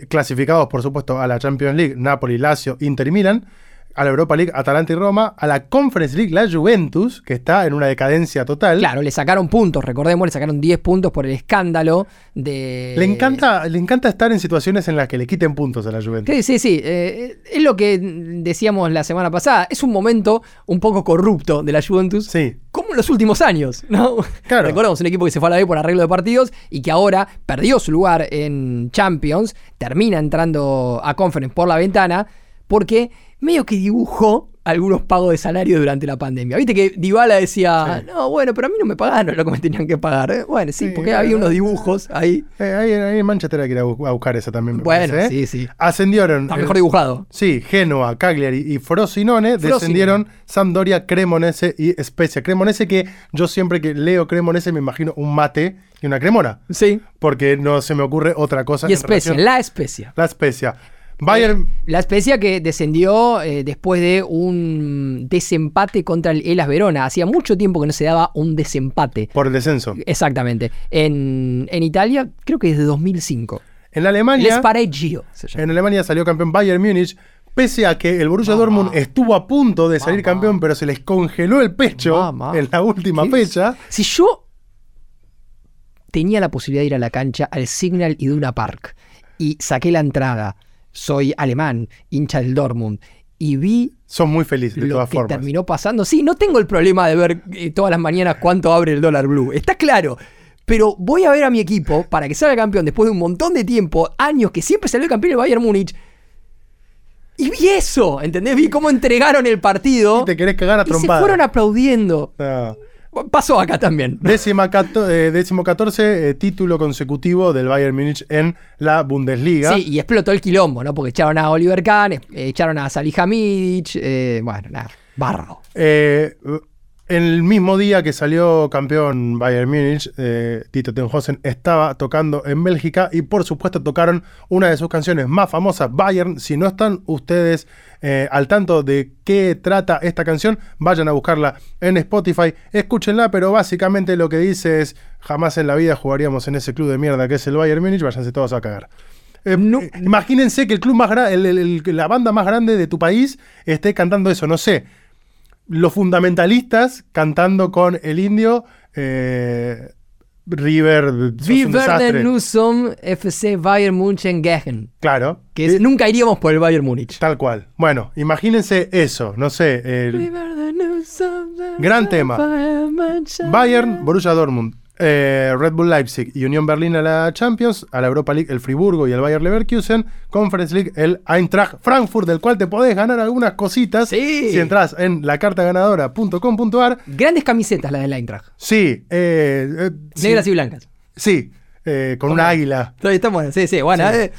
clasificados por supuesto a la Champions League, Napoli, Lazio, Inter y Milan, a la Europa League, Atalanta y Roma, a la Conference League, la Juventus, que está en una decadencia total. Claro, le sacaron puntos, recordemos, le sacaron 10 puntos por el escándalo de... Le encanta, le encanta estar en situaciones en las que le quiten puntos a la Juventus. Sí, sí, sí. eh, es lo que decíamos la semana pasada. Es un momento un poco corrupto de la Juventus. Sí. Como en los últimos años, ¿no? Claro. Recordemos un equipo que se fue a la B por arreglo de partidos y que ahora perdió su lugar en Champions, termina entrando a Conference por la ventana, porque medio que dibujó algunos pagos de salario durante la pandemia. Viste que Dybala decía, Sí. no, bueno, pero a mí no me pagaron lo que me tenían que pagar. Eh, Bueno, sí, Sí, porque había unos dibujos ahí. Eh, ahí, ahí en Manchester hay que ir a, bu- a buscar esa también. me Bueno, parece, ¿eh? sí, sí. Ascendieron. Está mejor dibujado. Sí, Genoa, Cagliari y Frosinone Frosinone. descendieron Sampdoria, Cremonese y Spezia. Cremonese que yo siempre que leo Cremonese me imagino un mate y una cremona, Sí. porque no se me ocurre otra cosa. Y Especia, relación- la Especia. La Spezia. Bayern, La Especia que descendió eh, después de un desempate contra el Elas Verona. Hacía mucho tiempo que no se daba un desempate. por el descenso. Exactamente. En, en Italia, creo que desde 2005. En Alemania, llama. en Alemania salió campeón Bayern Múnich, pese a que el Borussia Mamá. Dortmund estuvo a punto de salir Mamá. campeón, pero se les congeló el pecho Mamá. en la última fecha. Si yo tenía la posibilidad de ir a la cancha al Signal Iduna Park y saqué la entrada, soy alemán, hincha del Dortmund, y vi Son muy felices de lo todas que formas. terminó pasando. Sí, no tengo el problema de ver eh, todas las mañanas cuánto abre el dólar blue. Está claro. Pero voy a ver a mi equipo para que salga campeón después de un montón de tiempo, años que siempre salió campeón el Bayern Múnich. Y vi eso, ¿entendés? Vi cómo entregaron el partido. Y te querés cagar a y se fueron aplaudiendo. No. Pasó acá también. Décima eh, décimo 14 eh, título consecutivo del Bayern Múnich en la Bundesliga. Sí, y explotó el quilombo, ¿no? Porque echaron a Oliver Kahn, eh, echaron a Salihamidzic, eh, bueno, nada, barro. El mismo día que salió campeón Bayern Múnich, eh, Tito Tenhausen estaba tocando en Bélgica y por supuesto tocaron una de sus canciones más famosas, Bayern. Si no están ustedes eh, al tanto de qué trata esta canción, vayan a buscarla en Spotify, escúchenla, pero básicamente lo que dice es, jamás en la vida jugaríamos en ese club de mierda que es el Bayern Múnich, váyanse todos a cagar. Eh, No. eh, imagínense que el club más grande, la banda más grande de tu país esté cantando eso, no sé. Los fundamentalistas cantando con el indio. eh, River. desastre. werden Nusum FC Bayern München gehen. Claro. Que es- Eh, nunca iríamos por el Bayern Múnich. Tal cual. Bueno, imagínense eso. No sé. el- Gran tema. Bayern, Borussia Dortmund, eh, Red Bull Leipzig y Unión Berlín a la Champions, a la Europa League el Friburgo y el Bayer Leverkusen, Conference League el Eintracht Frankfurt, del cual te podés ganar algunas cositas Sí. si entras en lacartaganadora.com.ar. Grandes camisetas la del Eintracht. Sí, eh, eh, sí, Negras y blancas. sí, con una águila. Estamos, sí, sí. Bueno, Sí.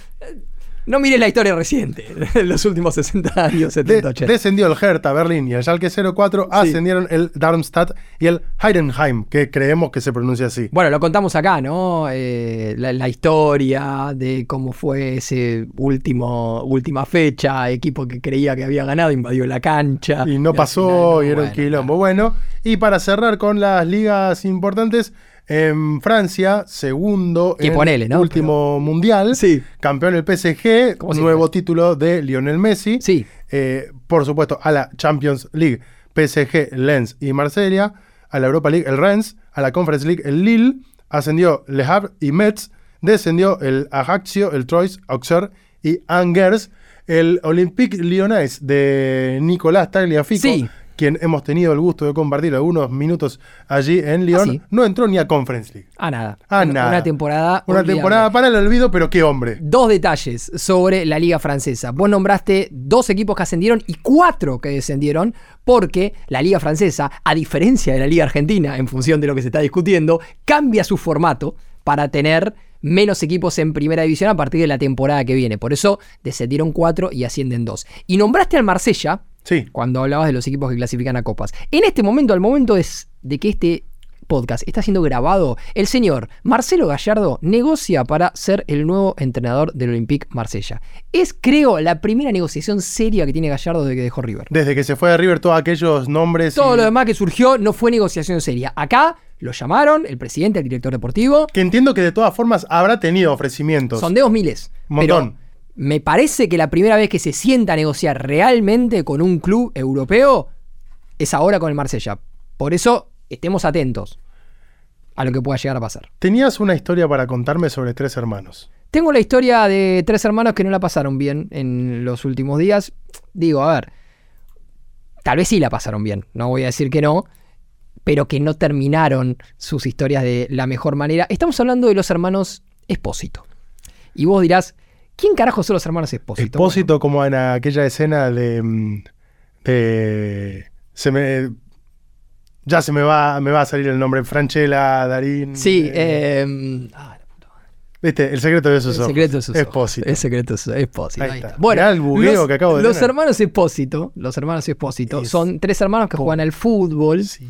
No mires la historia reciente, los últimos 60 años, De- 70, 80. descendió el Hertha Berlín y el Schalke 04, ascendieron el Darmstadt y el Heidenheim, que creemos que se pronuncia así. Bueno, lo contamos acá, ¿no? Eh, la, la historia de cómo fue ese último última fecha, equipo que creía que había ganado, invadió la cancha. Y no pasó final, no, y era un bueno, quilombo. Bueno, y para cerrar con las ligas importantes, en Francia, segundo Que en ponele, ¿no? último mundial, Sí. campeón el PSG, nuevo título de Lionel Messi. Sí. Eh, por supuesto, a la Champions League, PSG, Lens y Marsella, a la Europa League el Rennes, a la Conference League el Lille, ascendió Le Havre y Metz, descendió el Ajaccio, el Troyes, Auxerre y Angers, el Olympique Lyonnais de Nicolás Tagliafico, Sí. Quien hemos tenido el gusto de compartir algunos minutos allí en Lyon, Ah, sí. no entró ni a Conference League. Ah, nada. Ah, Una- nada. Una temporada. Una olvidable. temporada para el olvido, pero qué hombre. Dos detalles sobre la liga francesa. Vos nombraste dos equipos que ascendieron y cuatro que descendieron porque la liga francesa, a diferencia de la liga argentina, en función de lo que se está discutiendo, cambia su formato para tener menos equipos en primera división a partir de la temporada que viene. Por eso descendieron cuatro y ascienden dos. Y nombraste al Marsella Sí. cuando hablabas de los equipos que clasifican a copas. En este momento, al momento es de que este podcast está siendo grabado, el señor Marcelo Gallardo negocia para ser el nuevo entrenador del Olympique Marsella. Es, creo, la primera negociación seria que tiene Gallardo desde que dejó River. Desde que se fue de River, todos aquellos nombres. Todo y- lo demás que surgió no fue negociación seria. Acá lo llamaron, el presidente, el director deportivo, Que entiendo que de todas formas habrá tenido ofrecimientos. sondeos miles. Montón. Pero me parece que la primera vez que se sienta a negociar realmente con un club europeo es ahora con el Marsella. Por eso estemos atentos a lo que pueda llegar a pasar. Tenías una historia para contarme sobre tres hermanos. Tengo la historia de tres hermanos que no la pasaron bien en los últimos días. Digo, a ver, tal vez sí la pasaron bien, no voy a decir que no, pero que no terminaron sus historias de la mejor manera. Estamos hablando de los hermanos Espósito. Y vos dirás, ¿quién carajo son los hermanos Espósito? Expósito, como en aquella escena de. mm, de- se me. Ya se me va, me va a salir el nombre. Franchella, Darín. Sí, eh, eh, ah, la puta madre. ¿Viste? El secreto de sus el ojos. secreto de sus ojos. Expósito. El secreto de sus Espósito. Ahí ahí está. está. Bueno, Mirá el bugueo los, que acabo de los tener. hermanos Espósito, los hermanos Espósito, Es- son tres hermanos que juegan al fútbol. Sí.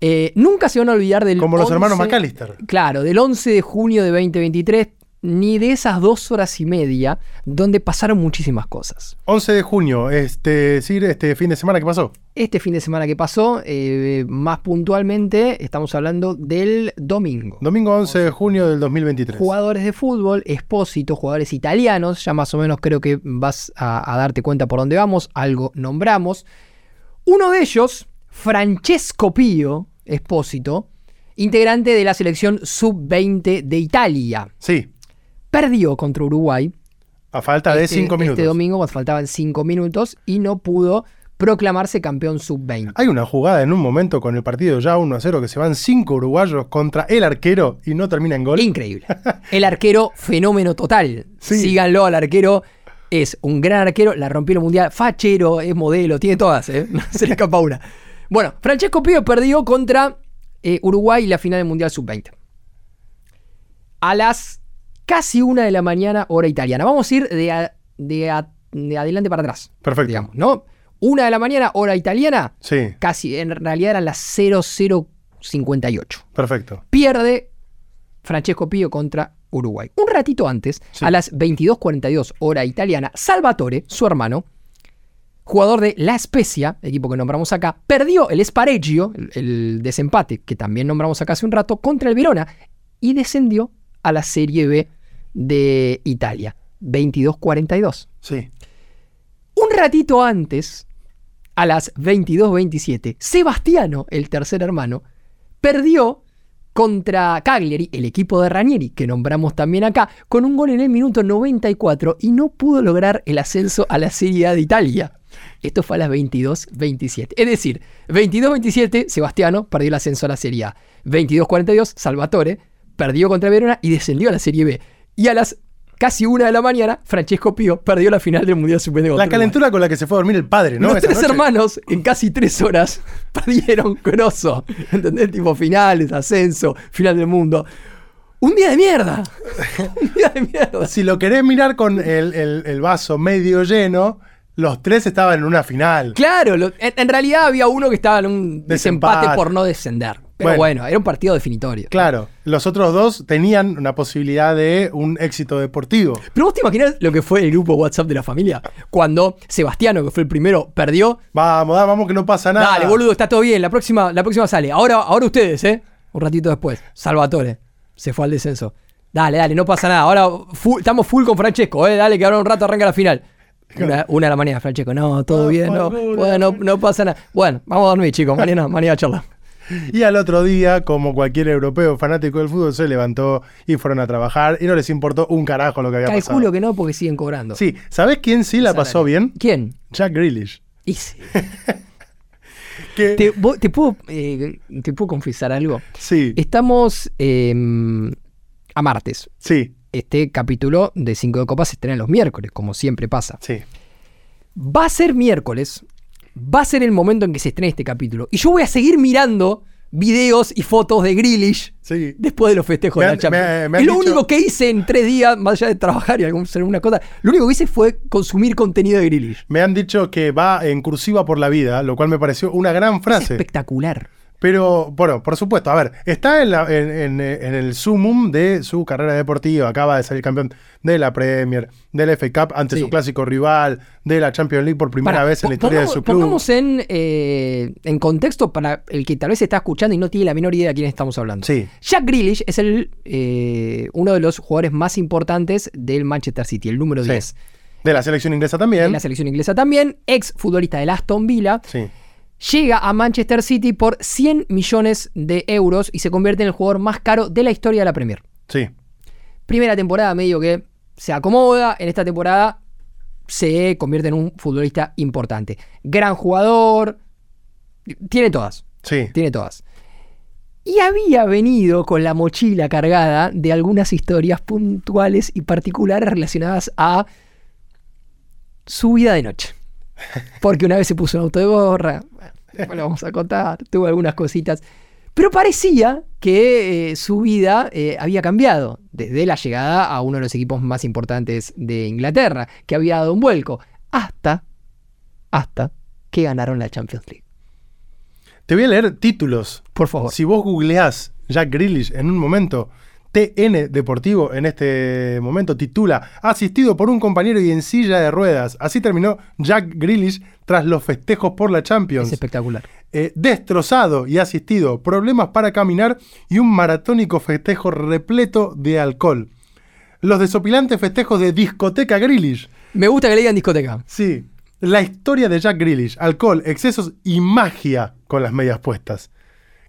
Eh, nunca se van a olvidar del. Como los 11 hermanos McAllister. Claro, del 11 de junio de 2023, ni de esas dos horas y media donde pasaron muchísimas cosas. 11 de junio, este, sí, este fin de semana, ¿qué pasó? Este fin de semana que pasó, eh, más puntualmente, estamos hablando del domingo. Domingo 11 de junio del 2023. Jugadores de fútbol, expósito, jugadores italianos, ya más o menos creo que vas a, a darte cuenta por dónde vamos, algo nombramos. Uno de ellos, Francesco Pio, expósito, integrante de la selección sub-20 de Italia. Sí, Perdió contra Uruguay a falta de este, 5 minutos. este domingo, cuando faltaban 5 minutos, y no pudo proclamarse campeón sub-20. Hay una jugada en un momento con el partido ya 1 a 0 que se van 5 uruguayos contra el arquero y no termina en gol. Increíble. El arquero, fenómeno total. Sí. Síganlo al arquero. Es un gran arquero, la rompió el mundial, fachero, es modelo, tiene todas, ¿eh? No se le escapa una. Bueno, Francesco Pío perdió contra eh, Uruguay la final del Mundial Sub-20. A las casi una de la mañana, hora italiana. Vamos a ir de, a- de a- de adelante para atrás. Perfecto. Digamos, ¿no? Una de la mañana, hora italiana, Sí, casi, en realidad eran las 0058 perfecto. pierde Francesco Pío contra Uruguay. Un ratito antes, Sí. a las 22.42 hora italiana, Salvatore, su hermano, jugador de La Spezia, equipo que nombramos acá, perdió el Spareggio, el, el desempate que también nombramos acá hace un rato, contra el Verona y descendió a la Serie B de Italia. 22.42. Sí. Un ratito antes, a las 22.27, Sebastiano, el tercer hermano, perdió contra Cagliari, el equipo de Ranieri, que nombramos también acá, con un gol en el minuto 94 y no pudo lograr el ascenso a la Serie A de Italia. Esto fue a las 22.27. Es decir, 22.27, Sebastiano perdió el ascenso a la Serie A. 22.42, Salvatore perdió contra Verona y descendió a la Serie B. Y a las casi una de la mañana, Francesco Pío perdió la final del Mundial Sub-20. La calentura con la que se fue a dormir el padre, ¿no? Los tres noche. hermanos en casi tres horas perdieron grosso. ¿Entendés? Tipo finales, ascenso, final del mundo. Un día de mierda. Un día de mierda. Si lo querés mirar con el, el- el vaso medio lleno, los tres estaban en una final. Claro, lo- en, en realidad había uno que estaba en un desempate, Desempate. por no descender. Pero Bueno. bueno, era un partido definitorio. Claro, los otros dos tenían una posibilidad de un éxito deportivo. Pero vos te imaginas lo que fue el grupo WhatsApp de la familia cuando Sebastiano, que fue el primero, perdió. Vamos, da- vamos que no pasa nada. Dale, boludo, está todo bien. La próxima, la próxima sale. Ahora, ahora ustedes, ¿eh? Un ratito después. Salvatore se fue al descenso. Dale, dale, no pasa nada. Ahora full- estamos full con Francesco, ¿eh? Dale, que ahora un rato arranca la final. Una, una de la mañana, Francesco. No, todo No, bien, no. boludo. Bueno, no, no pasa nada. Bueno, vamos a dormir, chicos. Mañana, mañana charla. Y al otro día, como cualquier europeo fanático del fútbol, se levantó y fueron a trabajar y no les importó un carajo lo que había Calculo pasado. que no, porque siguen cobrando. Sí, ¿sabés quién sí la pasó bien? ¿Quién? Jack Grealish. Y sí. ¿Te, vos- te puedo, eh, ¿Te puedo confesar algo? sí, Estamos eh, a martes. sí, Este capítulo de 5 de Copas se estrena los miércoles, como siempre pasa. sí. Va a ser miércoles, va a ser el momento en que se estrene este capítulo. Y yo voy a seguir mirando videos y fotos de Grealish Sí. después de los festejos Me de la Champions. me- me han es lo dicho- único que hice en tres días, más allá de trabajar y alguna cosa, lo único que hice fue consumir contenido de Grealish. Me han dicho que va en cursiva por la vida, lo cual me pareció una gran Es frase. espectacular. Pero, bueno, por supuesto, a ver, está en, la- en- en- en el sumum de su carrera deportiva. Acaba de salir campeón de la Premier, del FA Cup ante Sí. su clásico rival, de la Champions League por primera vez en la historia de su club. Pongamos en, eh, en contexto para el que tal vez está escuchando y no tiene la menor idea de quién estamos hablando. Sí, Jack Grealish es el, eh, uno de los jugadores más importantes del Manchester City, el número Sí. 10. de la selección inglesa también. la selección inglesa también, ex futbolista del Aston Villa, Sí, llega a Manchester City por 100 millones de euros y se convierte en el jugador más caro de la historia de la Premier. sí, Primera temporada medio que se acomoda, en esta temporada se convierte en un futbolista importante. Gran jugador, tiene todas. sí. Tiene todas. Y había venido con la mochila cargada de algunas historias puntuales y particulares relacionadas a su vida de noche. Porque una vez se puso un auto de gorra, bueno, después lo vamos a contar, tuvo algunas cositas. Pero parecía que eh, su vida eh, había cambiado desde la llegada a uno de los equipos más importantes de Inglaterra, que había dado un vuelco, hasta, hasta que ganaron la Champions League. Te voy a leer títulos. Por favor. Si vos googleás Jack Grealish en un momento, TN Deportivo en este momento titula Asistido por un compañero y en silla de ruedas. Así terminó Jack Grealish tras los festejos por la Champions. Es espectacular. Eh, destrozado y asistido, problemas para caminar y un maratónico festejo repleto de alcohol. Los desopilantes festejos de discoteca Grealish. Me gusta que le digan discoteca. Sí, la historia de Jack Grealish, alcohol, excesos y magia con las medias puestas.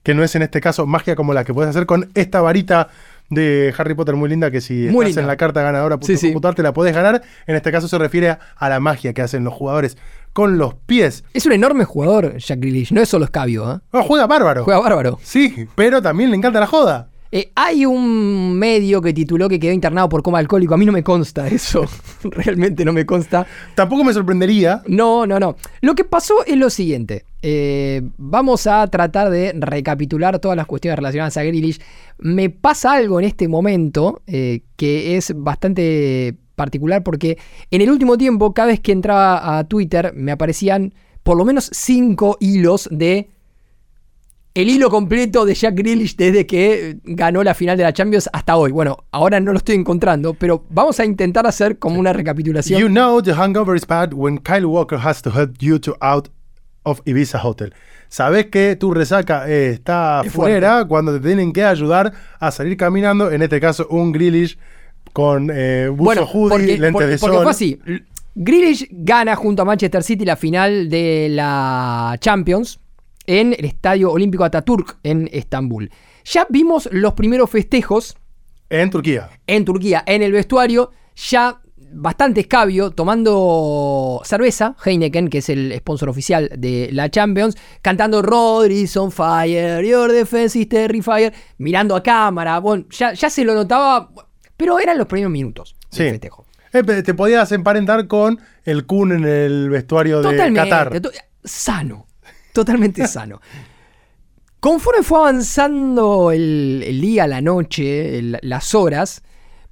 Que no es en este caso magia como la que puedes hacer con esta varita de Harry Potter muy linda que si Muy estás linda. en la carta ganadora Sí, sí. te la podés ganar. En este caso se refiere a, a la magia que hacen los jugadores con los pies. Es un enorme jugador, Jack Grealish. No es solo escabio, ¿eh? No, juega bárbaro. Juega bárbaro. Sí, pero también le encanta la joda. Eh, hay un medio que tituló que quedó internado por coma alcohólico. A mí no me consta eso. Realmente no me consta. Tampoco me sorprendería. No, no, no. Lo que pasó es lo siguiente. Eh, vamos a tratar de recapitular todas las cuestiones relacionadas a Grealish. Me pasa algo en este momento eh, que es bastante particular porque en el último tiempo, cada vez que entraba a Twitter, me aparecían por lo menos cinco hilos de el hilo completo de Jack Grealish desde que ganó la final de la Champions hasta hoy. Bueno, ahora no lo estoy encontrando, pero vamos a intentar hacer como una recapitulación. You know the hangover is bad when Kyle Walker has to help you to out of Ibiza Hotel. Sabes que tu resaca eh, está Es fuera cuando te tienen que ayudar a salir caminando. En este caso, un Grealish con eh, buzo bueno, hoodie, porque, lentes porque- de porque sol. fue así. Grealish gana junto a Manchester City la final de la Champions en el Estadio Olímpico Ataturk en Estambul. Ya vimos los primeros festejos En Turquía. en Turquía, en el vestuario, ya bastante escabio, tomando cerveza, Heineken, que es el sponsor oficial de la Champions, cantando Rodri's on fire, your defense is terrifier, mirando a cámara, bueno, ya, ya se lo notaba, pero eran los primeros minutos del Sí. festejo. Eh, te podías emparentar con el Kun en el vestuario de Qatar. sano, totalmente sano. Conforme fue avanzando el, el día, la noche, el- las horas,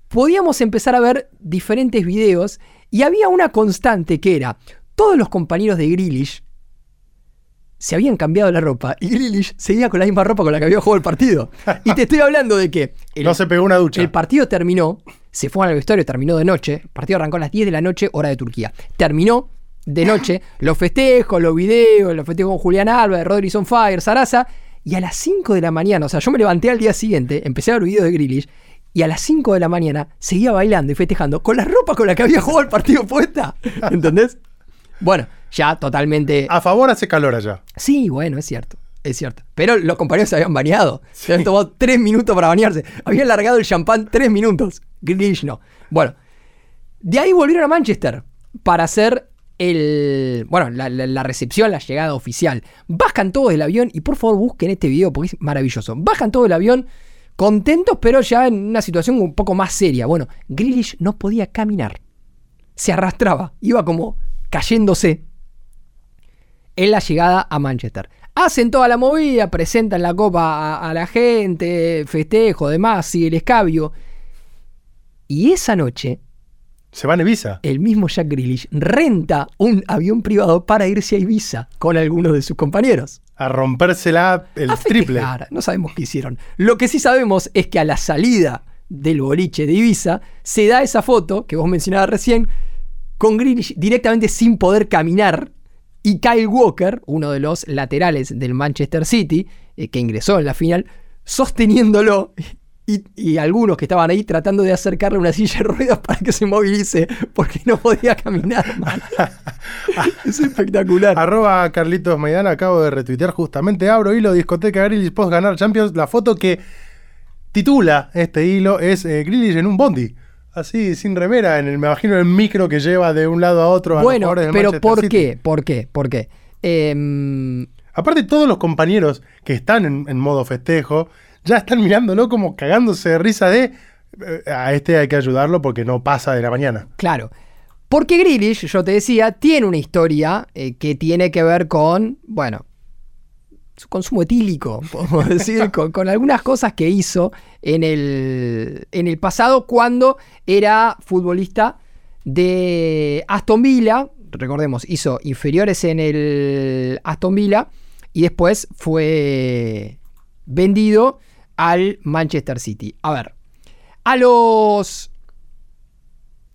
podíamos empezar a ver diferentes videos y había una constante que era todos los compañeros de Grealish se habían cambiado la ropa y Grealish seguía con la misma ropa con la que había jugado el partido. Y te estoy hablando de que el, No se pegó una ducha. el partido terminó, se fue al vestuario, terminó de noche. El partido arrancó a las 10 de la noche, hora de Turquía. Terminó de noche, los festejos, los videos, los festejos con Julián de Rodri on Fire, Sarasa. Y a las 5 de la mañana, o sea, yo me levanté al día siguiente, empecé a ver videos de Grealish. Y a las 5 de la mañana seguía bailando y festejando con la ropa con la que había jugado el partido puesta. ¿Entendés? Bueno, ya totalmente. A favor hace calor allá. Sí, bueno, es cierto. Es cierto. Pero los compañeros se habían bañado. Se habían tomado tres minutos para bañarse. Habían largado el champán tres minutos. Grealish no. Bueno. De ahí volvieron a Manchester para hacer el. Bueno, la, recepción, la llegada oficial. Bajan todos del avión y por favor busquen este video porque es maravilloso. Bajan todos del avión contentos, pero ya en una situación un poco más seria. Bueno, Grealish no podía caminar. Se arrastraba. Iba como cayéndose en la llegada a Manchester. Hacen toda la movida, presentan la copa a, a la gente, festejo, demás, sigue el escabio. Y esa noche, Se van a Ibiza. el mismo Jack Grealish renta un avión privado para irse a Ibiza con algunos de sus compañeros. A rompérsela el A triple. No sabemos qué hicieron. Lo que sí sabemos es que a la salida del boliche de Ibiza se da esa foto que vos mencionabas recién con Grealish directamente sin poder caminar y Kyle Walker, uno de los laterales del Manchester City, eh, que ingresó en la final, sosteniéndolo y, y algunos que estaban ahí tratando de acercarle una silla de ruedas para que se movilice porque no podía caminar. es espectacular. Arroba Carlitos Maidana, acabo de retuitear justamente, abro hilo, discoteca Grealish post ganar Champions. La foto que titula este hilo es eh, en un bondi. Así, sin remera, en el, me imagino el micro que lleva de un lado a otro a los Bueno, del pero ¿por City. qué? ¿Por qué? ¿Por qué? Em, Aparte, todos los compañeros que están en, en modo festejo ya están mirándolo como cagándose de risa de eh, a este hay que ayudarlo porque no pasa de la mañana. claro. Porque Grealish, yo te decía, tiene una historia eh, que tiene que ver con, bueno, su consumo etílico, podemos decir, con, con algunas cosas que hizo en el, en el pasado cuando era futbolista de Aston Villa. Recordemos, hizo inferiores en el Aston Villa y después fue vendido al Manchester City. A ver, a los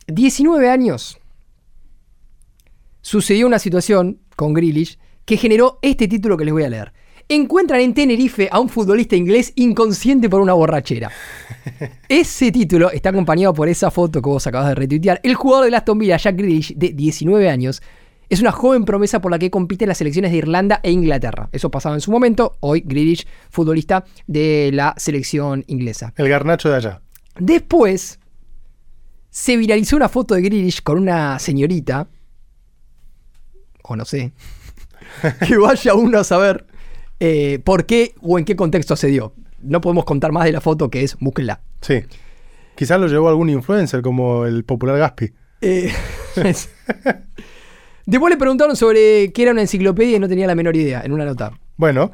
19 años sucedió una situación con Grealish que generó este título que les voy a leer. Encuentran en Tenerife a un futbolista inglés inconsciente por una borrachera. Ese título está acompañado por esa foto que vos acabas de retuitear. El jugador del Aston Villa, Jack Grealish, de 19 años, es una joven promesa por la que compite en las selecciones de Irlanda e Inglaterra. Eso pasaba en su momento. Hoy Grealish, futbolista de la selección inglesa. El garnacho de allá. Después se viralizó una foto de Grealish con una señorita, o no sé, que vaya uno a saber eh, por qué o en qué contexto se dio. No podemos contar más de la foto que es, búsquenla. Sí. Quizás lo llevó algún influencer como el popular Gaspi. Eh, Después le preguntaron sobre qué era una enciclopedia y no tenía la menor idea en una nota. Bueno,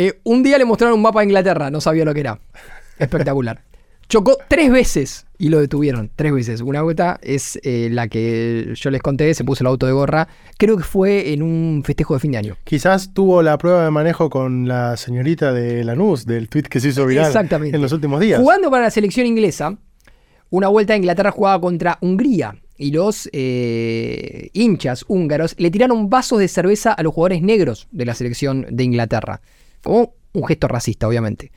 Eh, un día le mostraron un mapa de Inglaterra, no sabía lo que era. Espectacular. Chocó tres veces y lo detuvieron. Tres veces. Una vuelta es eh, la que yo les conté, se puso el auto de gorra. Creo que fue en un festejo de fin de año. quizás tuvo la prueba de manejo con la señorita de Lanús, del tweet que se hizo viral Exactamente. en los últimos días. Jugando para la selección inglesa, una vuelta de Inglaterra jugaba contra Hungría y los eh, hinchas húngaros le tiraron vasos de cerveza a los jugadores negros de la selección de Inglaterra. Como un gesto racista, obviamente.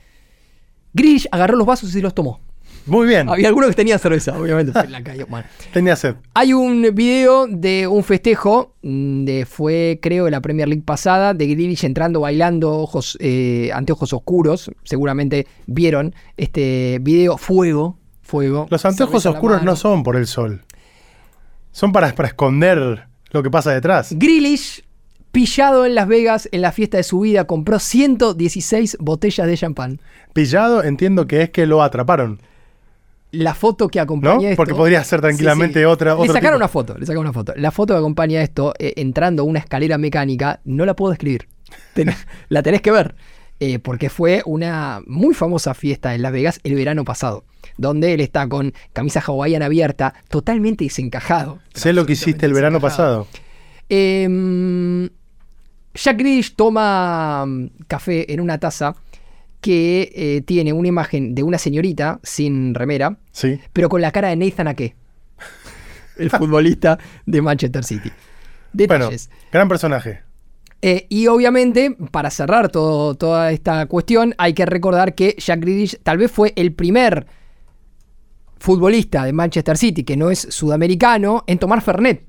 Grealish agarró los vasos y se los tomó. Muy bien. Había algunos que tenían cerveza, obviamente. la. Bueno. Tenía sed. Hay un video de un festejo, mm, de fue creo la Premier League pasada, de Grealish entrando bailando, ojos, eh, anteojos oscuros. Seguramente vieron este video. Fuego, fuego. Los anteojos oscuros no son por el sol. Son para, para esconder lo que pasa detrás. Grealish, pillado en Las Vegas en la fiesta de su vida, compró 116 botellas de champán. Pillado entiendo que es que lo atraparon. La foto que acompaña ¿No? esto. Porque podría ser tranquilamente otra- Le sacaron tipo. una foto, le sacaron una foto. La foto que acompaña esto, eh, entrando a una escalera mecánica, no la puedo describir. Ten- la tenés que ver. eh, porque fue una muy famosa fiesta en Las Vegas el verano pasado. Donde él está con camisa hawaiana abierta, totalmente desencajado. Sé lo que hiciste el verano pasado. Eh, Jack Grealish toma mm, café en una taza que eh, tiene una imagen de una señorita sin remera, Sí. pero con la cara de Nathan Ake, el futbolista de Manchester City. Bueno, Detalles. gran personaje. Eh, y obviamente, para cerrar todo- toda esta cuestión, hay que recordar que Jack Grealish tal vez fue el primer futbolista de Manchester City que no es sudamericano en tomar Fernet.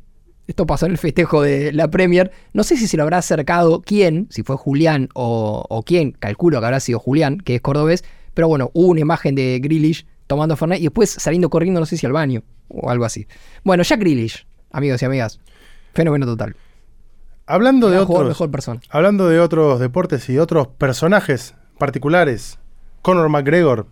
Esto pasó en el festejo de la Premier. No sé si se lo habrá acercado quién, si fue Julián o, o quién, calculo que habrá sido Julián, que es cordobés. Pero bueno, hubo una imagen de Grealish tomando Fernet y después saliendo corriendo, no sé si al baño o algo así. Bueno, Jack Grealish, amigos y amigas. Fenómeno total. Hablando de otros, mejor persona. hablando de otros deportes y otros personajes particulares, Conor McGregor,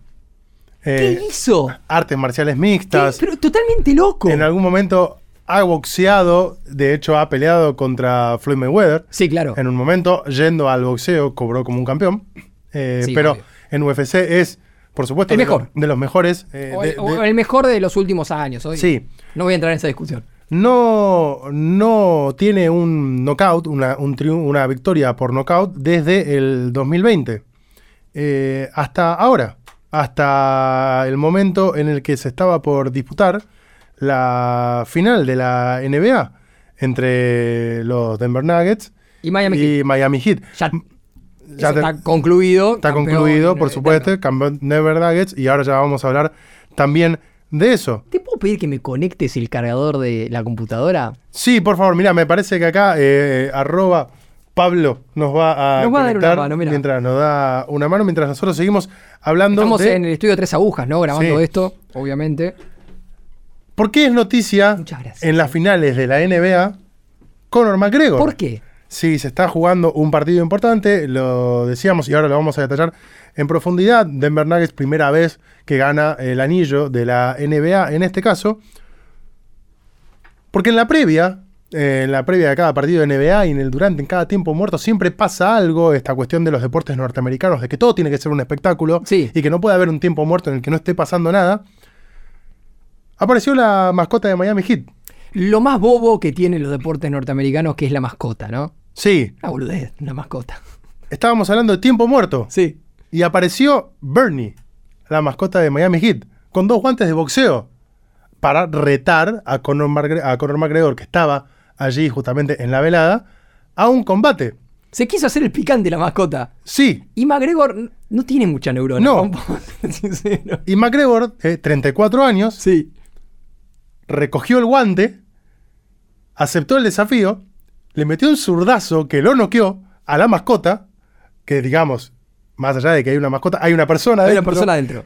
eh, ¿Qué hizo? artes marciales ¿Qué? mixtas, Pero totalmente loco. en algún momento ha boxeado, de hecho ha peleado contra Floyd Mayweather. Sí, claro. En un momento, yendo al boxeo, cobró como un campeón. Eh, Sí, pero obvio. en UFC es, por supuesto, El de, mejor. de los mejores. eh, O- de- o de- el mejor de los últimos años. hoy. Sí. No voy a entrar en esa discusión. no, no tiene un knockout, una, un triun- una victoria por knockout desde el 2020. Eh, hasta ahora, hasta el momento en el que se estaba por disputar la final de la NBA entre los Denver Nuggets Y Miami y Heat. Miami Heat. Ya, Ya eso te- está concluido. Está concluido, por supuesto, campeón Denver Nuggets y ahora ya vamos a hablar también de eso. ¿Te puedo pedir que me conectes el cargador de la computadora? Sí, por favor, mira, me parece que acá eh, arroba Pablo nos va a Nos va a dar una mano, mirá. mientras nos da una mano, mientras nosotros seguimos hablando Estamos de en el estudio Tres Agujas, ¿no? Grabando Sí. esto, obviamente. por qué es noticia en las finales de la NBA Conor McGregor. ¿Por qué? Sí, se está jugando un partido importante, lo decíamos y ahora lo vamos a detallar en profundidad. Denver Nuggets, primera vez que gana el anillo de la NBA en este caso. Porque en la previa, eh, en la previa de cada partido de NBA y en el durante, en cada tiempo muerto, siempre pasa algo, esta cuestión de los deportes norteamericanos, de que todo tiene que ser un espectáculo Sí. y que no puede haber un tiempo muerto en el que no esté pasando nada. Apareció la mascota de Miami Heat. Lo más bobo que tienen los deportes norteamericanos, que es la mascota, ¿no? Sí, La boludez, una mascota. estábamos hablando de tiempo muerto. Sí. Y apareció Bernie, la mascota de Miami Heat, con dos guantes de boxeo para retar a Conor, Magre- a Conor McGregor, que estaba allí justamente en la velada, a un combate. Se quiso hacer el picante la mascota. Sí, Y McGregor no tiene mucha neurona. No. sinceros. y McGregor, eh, 34 años, Sí. recogió el guante, aceptó el desafío, le metió un zurdazo que lo noqueó a la mascota, que digamos, más allá de que hay una mascota, hay una persona Hay una dentro. persona adentro.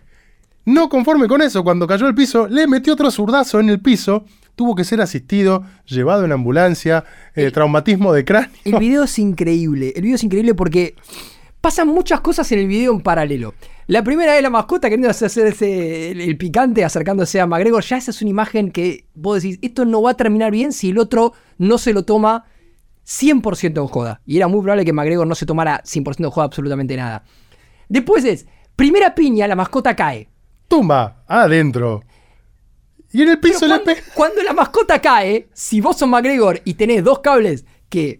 No conforme con eso, cuando cayó al piso, le metió otro zurdazo en el piso, tuvo que ser asistido, llevado en ambulancia, eh, traumatismo de cráneo. El video es increíble. El video es increíble porque pasan muchas cosas en el video en paralelo. La primera es la mascota queriendo hacerse el, el picante acercándose a McGregor. Ya esa es una imagen que vos decís, esto no va a terminar bien si el otro no se lo toma 100% en joda. Y era muy probable que McGregor no se tomara 100% en joda absolutamente nada. Después es, primera piña, la mascota cae. Tumba, adentro. Y en el Pero piso le cuando, pega. cuando la mascota cae, si vos sos McGregor y tenés dos cables que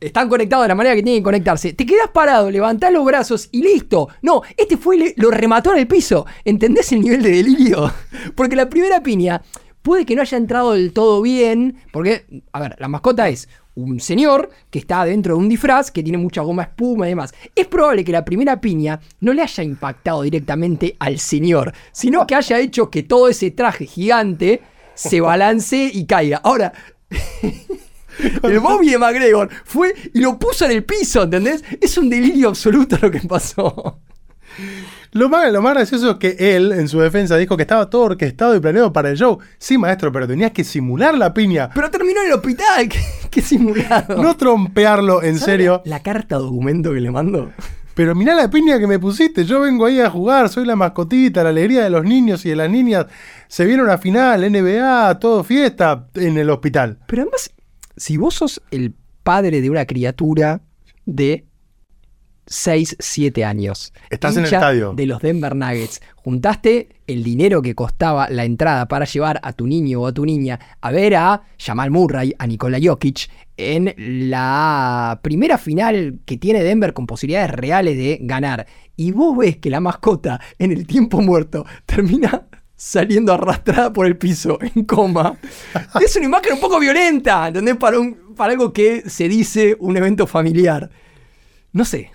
están conectados de la manera que tienen que conectarse, te quedás parado, levantás los brazos y listo. No, este fue, lo remató en el piso. ¿Entendés el nivel de delirio? Porque la primera piña puede que no haya entrado del todo bien, porque, a ver, la mascota es un señor que está dentro de un disfraz que tiene mucha goma espuma y demás. Es probable que la primera piña no le haya impactado directamente al señor, sino que haya hecho que todo ese traje gigante se balancee y caiga. Ahora, el Bobby de McGregor fue y lo puso en el piso, ¿entendés? Es un delirio absoluto lo que pasó. Lo más, lo más gracioso es que él, en su defensa, dijo que estaba todo orquestado y planeado para el show. Sí, maestro, pero tenías que simular la piña. Pero terminó en el hospital, qué, qué simulado. No trompearlo, en ¿Sabe serio. La carta documento que le mando. Pero mirá la piña que me pusiste. Yo vengo ahí a jugar, soy la mascotita, la alegría de los niños y de las niñas. Se viene una final, NBA, todo fiesta en el hospital. Pero además, si vos sos el padre de una criatura de 6, 7 años. Estás en el estadio. De los Denver Nuggets. Juntaste el dinero que costaba la entrada para llevar a tu niño o a tu niña a ver a Jamal Murray, a Nikola Jokic, en la primera final que tiene Denver con posibilidades reales de ganar. Y vos ves que la mascota en el tiempo muerto termina saliendo arrastrada por el piso en coma. es una imagen un poco violenta, ¿entendés? Para, un, para algo que se dice un evento familiar. No sé,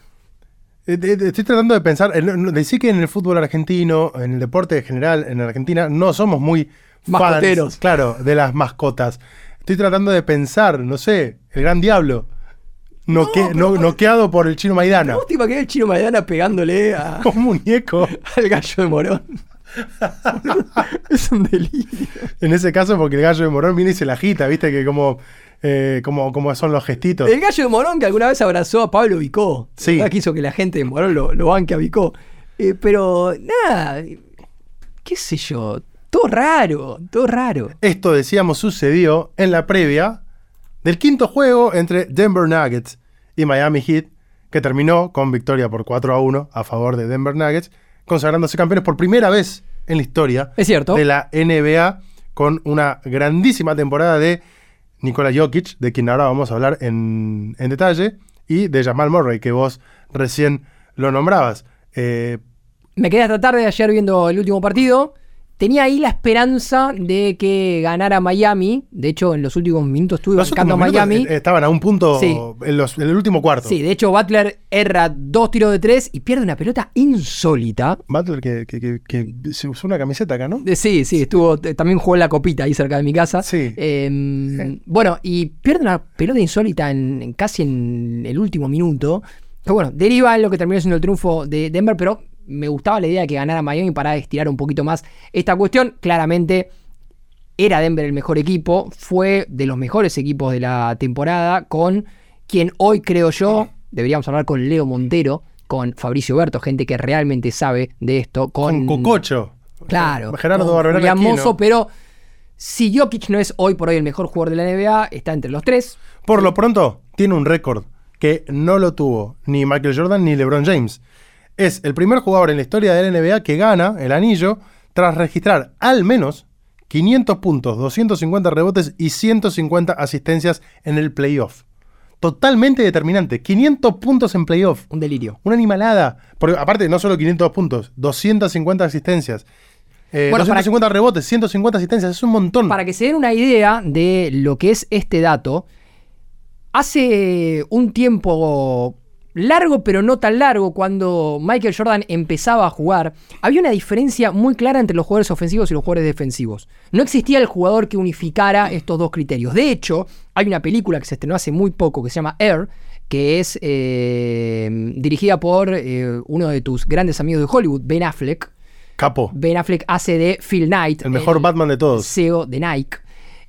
Estoy tratando de pensar, eh, decir que en el fútbol argentino, en el deporte en general, en Argentina, no somos muy Mascoteros. fans, claro, de las mascotas. Estoy tratando de pensar, no sé, el gran diablo. Noque- pero- no- noqueado por el chino Maidana. ¿Vos te imaginás el chino Maidana pegándole a- Un muñeco. al gallo de Morón? es un delirio. En ese caso, porque el gallo de Morón viene y se la agita, viste que como, eh, como, como son los gestitos. El gallo de Morón que alguna vez abrazó a Pablo Vicó. Sí. Que hizo que la gente de Morón lo, lo banque a Vicó. Eh, pero nada, qué sé yo, todo raro, todo raro. Esto, decíamos, sucedió en la previa del quinto juego entre Denver Nuggets y Miami Heat, que terminó con victoria por 4 a 1 a favor de Denver Nuggets, consagrándose campeones por primera vez en la historia Es cierto. de la NBA, con una grandísima temporada de Nikola Jokic, de quien ahora vamos a hablar en, en detalle, y de Jamal Murray, que vos recién lo nombrabas. Eh, Me quedé hasta tarde ayer viendo el último partido. Tenía ahí la esperanza de que ganara Miami. De hecho, en los últimos minutos estuve los marcando a minutos, Miami. estaban a un punto Sí. en, los- en el último cuarto. Sí, de hecho, Butler erra dos tiros de tres y pierde una pelota insólita. Butler que, que- que- que se usó una camiseta acá, ¿no? Eh, Sí, sí, estuvo. eh, También jugó en la copita ahí cerca de mi casa. Sí. Eh, Bueno, y pierde una pelota insólita en, en casi en el último minuto. Que bueno, deriva en lo que terminó siendo el triunfo de Denver, pero me gustaba la idea de que ganara Miami para estirar un poquito más esta cuestión. Claramente era Denver el mejor equipo, fue de los mejores equipos de la temporada, con quien hoy creo yo, deberíamos hablar con Leo Montero, con Fabricio Berto, gente que realmente sabe de esto, con, Con Cococho. Claro. Gerardo Aquino. Mozo, pero si Jokic no es hoy por hoy el mejor jugador de la NBA, está entre los tres. Por lo pronto, tiene un récord que no lo tuvo ni Michael Jordan ni LeBron James. Es el primer jugador en la historia de la NBA que gana el anillo tras registrar al menos 500 puntos, 250 rebotes y 150 asistencias en el playoff. Totalmente determinante. 500 puntos en playoff. Un delirio. Una animalada. Porque aparte, no solo 500 puntos, 250 asistencias. eh, Bueno, para- 250 rebotes, 150 asistencias, es un montón. Para que se den una idea de lo que es este dato, hace un tiempo largo, pero no tan largo, cuando Michael Jordan empezaba a jugar, había una diferencia muy clara entre los jugadores ofensivos y los jugadores defensivos. No existía el jugador que unificara estos dos criterios. De hecho, hay una película que se estrenó hace muy poco que se llama Air, que es eh, dirigida por eh, uno de tus grandes amigos de Hollywood, Ben Affleck. Capo. Ben Affleck hace de Phil Knight. El mejor Batman de todos. CEO de Nike.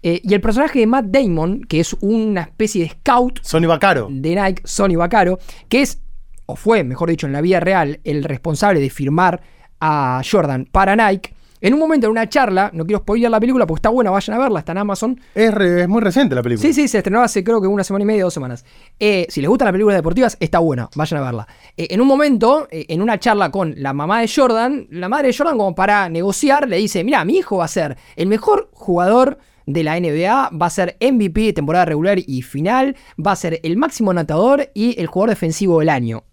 Eh, y el personaje de Matt Damon, que es una especie de scout Sonny Vaccaro. de Nike, Sonny Vaccaro, que es, o fue, mejor dicho, en la vida real, el responsable de firmar a Jordan para Nike. En un momento, en una charla, no quiero spoiler la película porque está buena, vayan a verla, está en Amazon. Es, re- es muy reciente la película. Sí, sí, se estrenó hace creo que una semana y media, dos semanas. Eh, si les gustan las películas deportivas, está buena, vayan a verla. Eh, en un momento, eh, en una charla con la mamá de Jordan, la madre de Jordan, como para negociar, le dice: Mira, mi hijo va a ser el mejor jugador de la NBA, va a ser MVP de temporada regular y final, va a ser el máximo anotador y el jugador defensivo del año.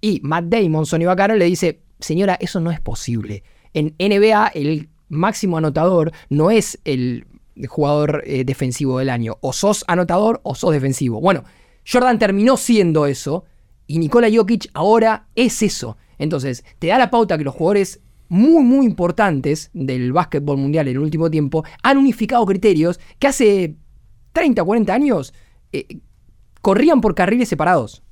Y Matt Damon, Sonny Vaccaro, le dice: Señora, eso no es posible. En NBA, el máximo anotador no es el jugador eh, defensivo del año. O sos anotador o sos defensivo. Bueno, Jordan terminó siendo eso y Nikola Jokic ahora es eso. Entonces, te da la pauta que los jugadores muy, muy importantes del básquetbol mundial en el último tiempo han unificado criterios que hace 30, 40 años eh, corrían por carriles separados.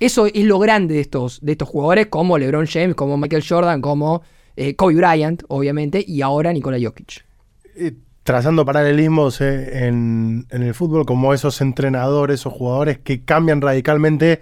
Eso es lo grande de estos, de estos jugadores, como LeBron James, como Michael Jordan, como eh, Kobe Bryant, obviamente, y ahora Nikola Jokic. Trazando paralelismos eh, en, en el fútbol, como esos entrenadores o jugadores que cambian radicalmente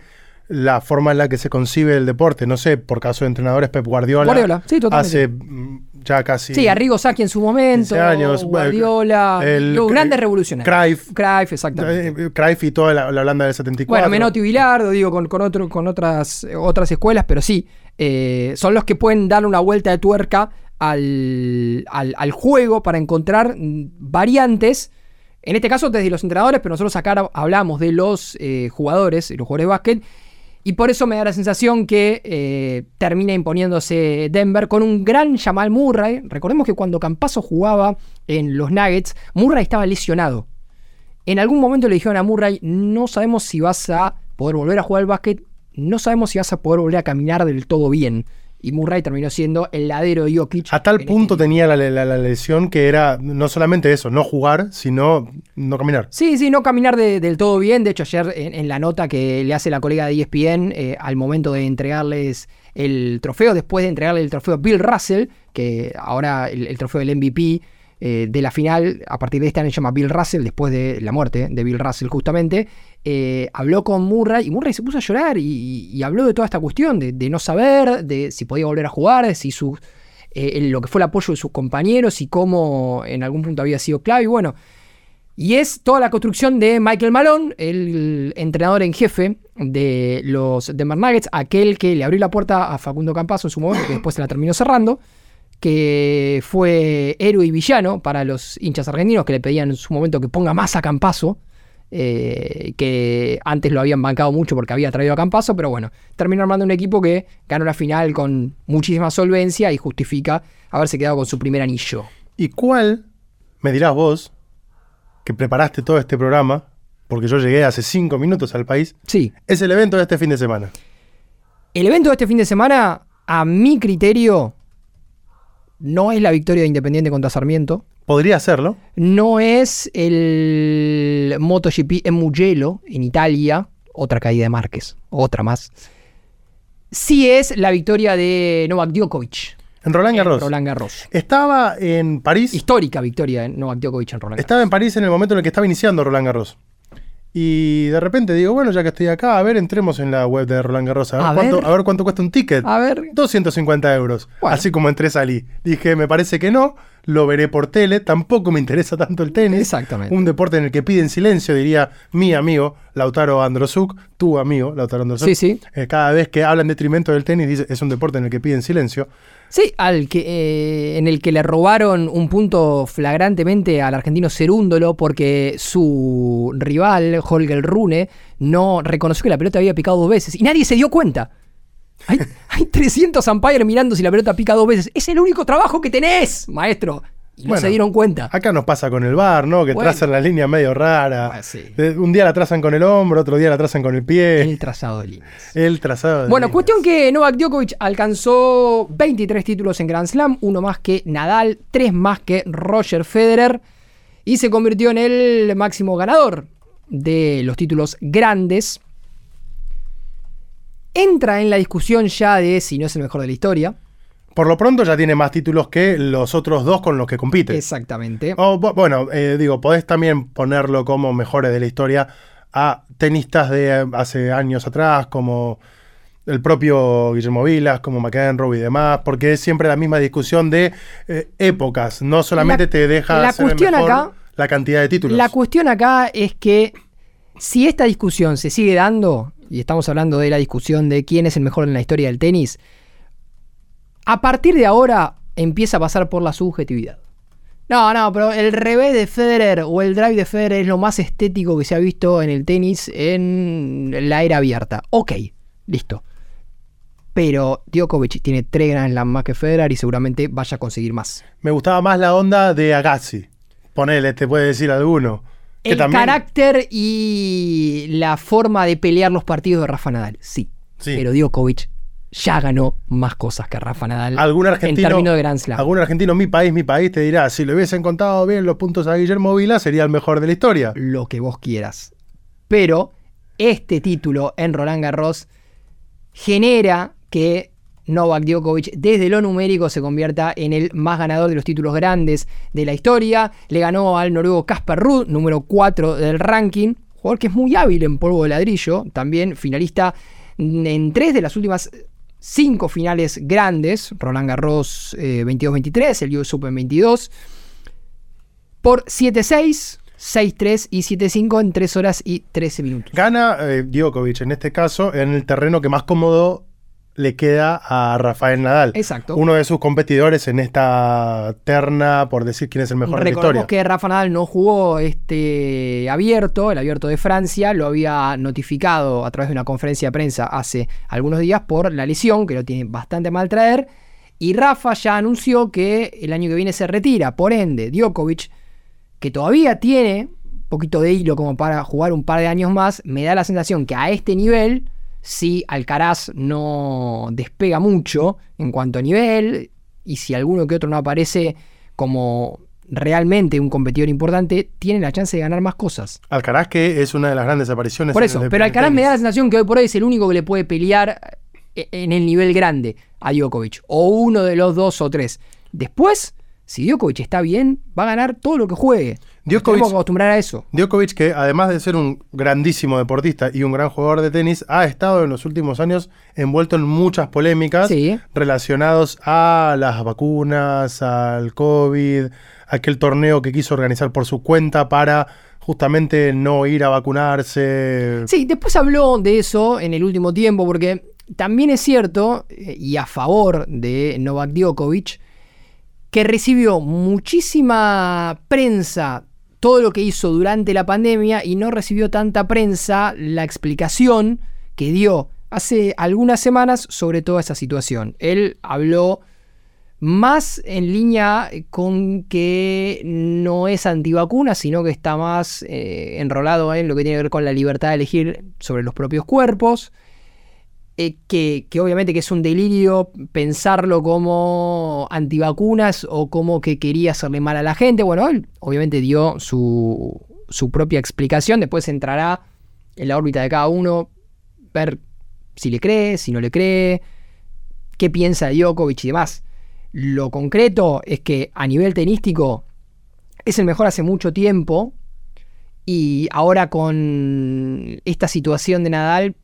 la forma en la que se concibe el deporte. No sé, por caso de entrenadores, Pep Guardiola. Guardiola, sí, totalmente. Hace mm, ya casi. Sí, Arrigo Sacchi en su momento. 15 años. Guardiola. El- los grandes revolucionarios. Cruyff. Cruyff, exactamente. eh, Cruyff y toda la, la Holanda del 74. Bueno, Menotti y Bilardo, digo, con, con, otro, con otras, otras escuelas, pero sí, eh, son los que pueden darle una vuelta de tuerca al, al- al juego para encontrar mm, variantes. En este caso, desde los entrenadores, pero nosotros acá hablamos de los eh, jugadores, los jugadores de básquet. Y por eso me da la sensación que eh, termina imponiéndose Denver con un gran Jamal Murray. Recordemos que cuando Campaso jugaba en los Nuggets, Murray estaba lesionado. En algún momento le dijeron a Murray, no sabemos si vas a poder volver a jugar al básquet, no sabemos si vas a poder volver a caminar del todo bien. Y Murray terminó siendo el ladero de Jokic. A tal en punto este- tenía la, la- la lesión que era no solamente eso, no jugar, sino no caminar. Sí, sí, no caminar de- del todo bien. De hecho, ayer en, en la nota que le hace la colega de ESPN eh, al momento de entregarles el trofeo, después de entregarle el trofeo a Bill Russell, que ahora el, el trofeo del MVP eh, de la final, a partir de este año se llama Bill Russell, después de la muerte de Bill Russell justamente, eh, habló con Murray y Murray se puso a llorar y, habló de toda esta cuestión, de, no saber, de si podía volver a jugar, de si su, eh, lo que fue el apoyo de sus compañeros y cómo en algún punto había sido clave. Y bueno, y es toda la construcción de Michael Malone, el entrenador en jefe de los Denver Nuggets, aquel que le abrió la puerta a Facundo Campazo en su momento, que después se la terminó cerrando, que fue héroe y villano para los hinchas argentinos que le pedían en su momento que ponga más a Campazo, eh, que antes lo habían bancado mucho porque había traído a Campazo, pero bueno, terminó armando un equipo que ganó la final con muchísima solvencia y justifica haberse quedado con su primer anillo. ¿Y cuál, me dirás vos, que preparaste todo este programa, porque yo llegué hace cinco minutos al país, Sí, es el evento de este fin de semana? El evento de este fin de semana, a mi criterio, no es la victoria de Independiente contra Sarmiento. Podría hacerlo. No es el MotoGP en Mugello, en Italia. Otra caída de Márquez. Otra más. Sí es la victoria de Novak Djokovic. En Roland en Garros. Roland Garros. Estaba en París. Histórica victoria de Novak Djokovic en Roland Garros. Estaba en París en el momento en el que estaba iniciando Roland Garros. Y de repente digo, bueno, ya que estoy acá, a ver, entremos en la web de Roland Garros. A ver, A cuánto, ver. a ver cuánto cuesta un ticket. A ver. 250 euros. Bueno. Así como entré salí. Dije, me parece que no, lo veré por tele, tampoco me interesa tanto el tenis. Exactamente. Un deporte en el que piden silencio, diría mi amigo Lautaro Androsuk, tu amigo Lautaro Androsuk. Sí, sí. Eh, cada vez que hablan en detrimento del tenis, dice, es un deporte en el que piden silencio. Sí, al que, eh, en el que le robaron un punto flagrantemente al argentino Cerúndolo porque su rival, Holger Rune, no reconoció que la pelota había picado dos veces y nadie se dio cuenta. Hay, hay 300 umpires mirando si la pelota pica dos veces. Es el único trabajo que tenés, maestro. Y no se dieron cuenta. Acá nos pasa con el bar, ¿no? Que Bueno. trazan la línea medio rara. Ah, sí. Un día la trazan con el hombro, otro día la trazan con el pie. El trazado de líneas. El trazado. de Bueno, líneas. cuestión que Novak Djokovic alcanzó 23 títulos en Grand Slam, uno más que Nadal, tres más que Roger Federer, y se convirtió en el máximo ganador de los títulos grandes. Entra en la discusión ya de si no es el mejor de la historia. Por lo pronto ya tiene más títulos que los otros dos con los que compite. Exactamente. O, bu- bueno, eh, digo, podés también ponerlo como mejores de la historia a tenistas de eh, hace años atrás, como el propio Guillermo Vilas, como McEnroe y demás, porque es siempre la misma discusión de eh, épocas. No solamente La- te deja la ser cuestión mejor acá- la cantidad de títulos. La cuestión acá es que si esta discusión se sigue dando, y estamos hablando de la discusión de quién es el mejor en la historia del tenis, a partir de ahora empieza a pasar por la subjetividad. No, no, pero el revés de Federer o el drive de Federer es lo más estético que se ha visto en el tenis en la era abierta. Ok, listo. pero Djokovic tiene tres Grand Slam más que Federer y seguramente vaya a conseguir más. Me gustaba más la onda de Agassi. Ponele, te puede decir alguno. Que El también- carácter y la forma de pelear los partidos de Rafa Nadal, sí. Sí. Pero Djokovic ya ganó más cosas que Rafa Nadal Algún argentino, en términos de Grand Slam. algún argentino, mi país, mi país, te dirá, si le hubiesen contado bien los puntos a Guillermo Vila, sería el mejor de la historia. Lo que vos quieras. Pero este título en Roland Garros genera que Novak Djokovic desde lo numérico se convierta en el más ganador de los títulos grandes de la historia. Le ganó al noruego Casper Ruud, número 4 del ranking, jugador que es muy hábil en polvo de ladrillo, también finalista en tres de las últimas cinco finales grandes, Roland Garros eh, 22-23, el US Open 22, por 7-6, 6-3 y 7-5 en 3 horas y 13 minutos. Gana eh, Djokovic en este caso en el terreno que más cómodo le queda a Rafael Nadal. Exacto. Uno de sus competidores en esta terna por decir quién es el mejor de la Recordemos historia. que Rafa Nadal no jugó este abierto, el abierto de Francia, lo había notificado a través de una conferencia de prensa hace algunos días por la lesión, que lo tiene bastante mal traer, y Rafa ya anunció que el año que viene se retira, por ende, Djokovic, que todavía tiene un poquito de hilo como para jugar un par de años más, me da la sensación que a este nivel, si Alcaraz no despega mucho en cuanto a nivel, y si alguno que otro no aparece como realmente un competidor importante, tiene la chance de ganar más cosas. Alcaraz que es una de las grandes apariciones. Por en eso, el- pero Alcaraz me da la sensación que hoy por hoy es el único que le puede pelear eh, en el nivel grande a Djokovic, o uno de los dos o tres. Después, si Djokovic está bien, va a ganar todo lo que juegue. Djokovic- que acostumbrar a eso. Djokovic, que además de ser un grandísimo deportista y un gran jugador de tenis, ha estado en los últimos años envuelto en muchas polémicas Sí. relacionados a las vacunas, al COVID, aquel torneo que quiso organizar por su cuenta para justamente no ir a vacunarse. Sí, después habló de eso en el último tiempo, porque también es cierto, eh, y a favor de Novak Djokovic, que recibió muchísima prensa todo lo que hizo durante la pandemia y no recibió tanta prensa la explicación que dio hace algunas semanas sobre toda esa situación. Él habló más en línea con que no es antivacuna, sino que está más eh, enrolado en lo que tiene que ver con la libertad de elegir sobre los propios cuerpos. Eh, que, obviamente que es un delirio pensarlo como antivacunas o como que quería hacerle mal a la gente. Bueno, él obviamente dio su, su propia explicación, después entrará en la órbita de cada uno, ver si le cree, si no le cree, qué piensa Djokovic y demás. Lo concreto es que a nivel tenístico es el mejor hace mucho tiempo y ahora con esta situación de Nadal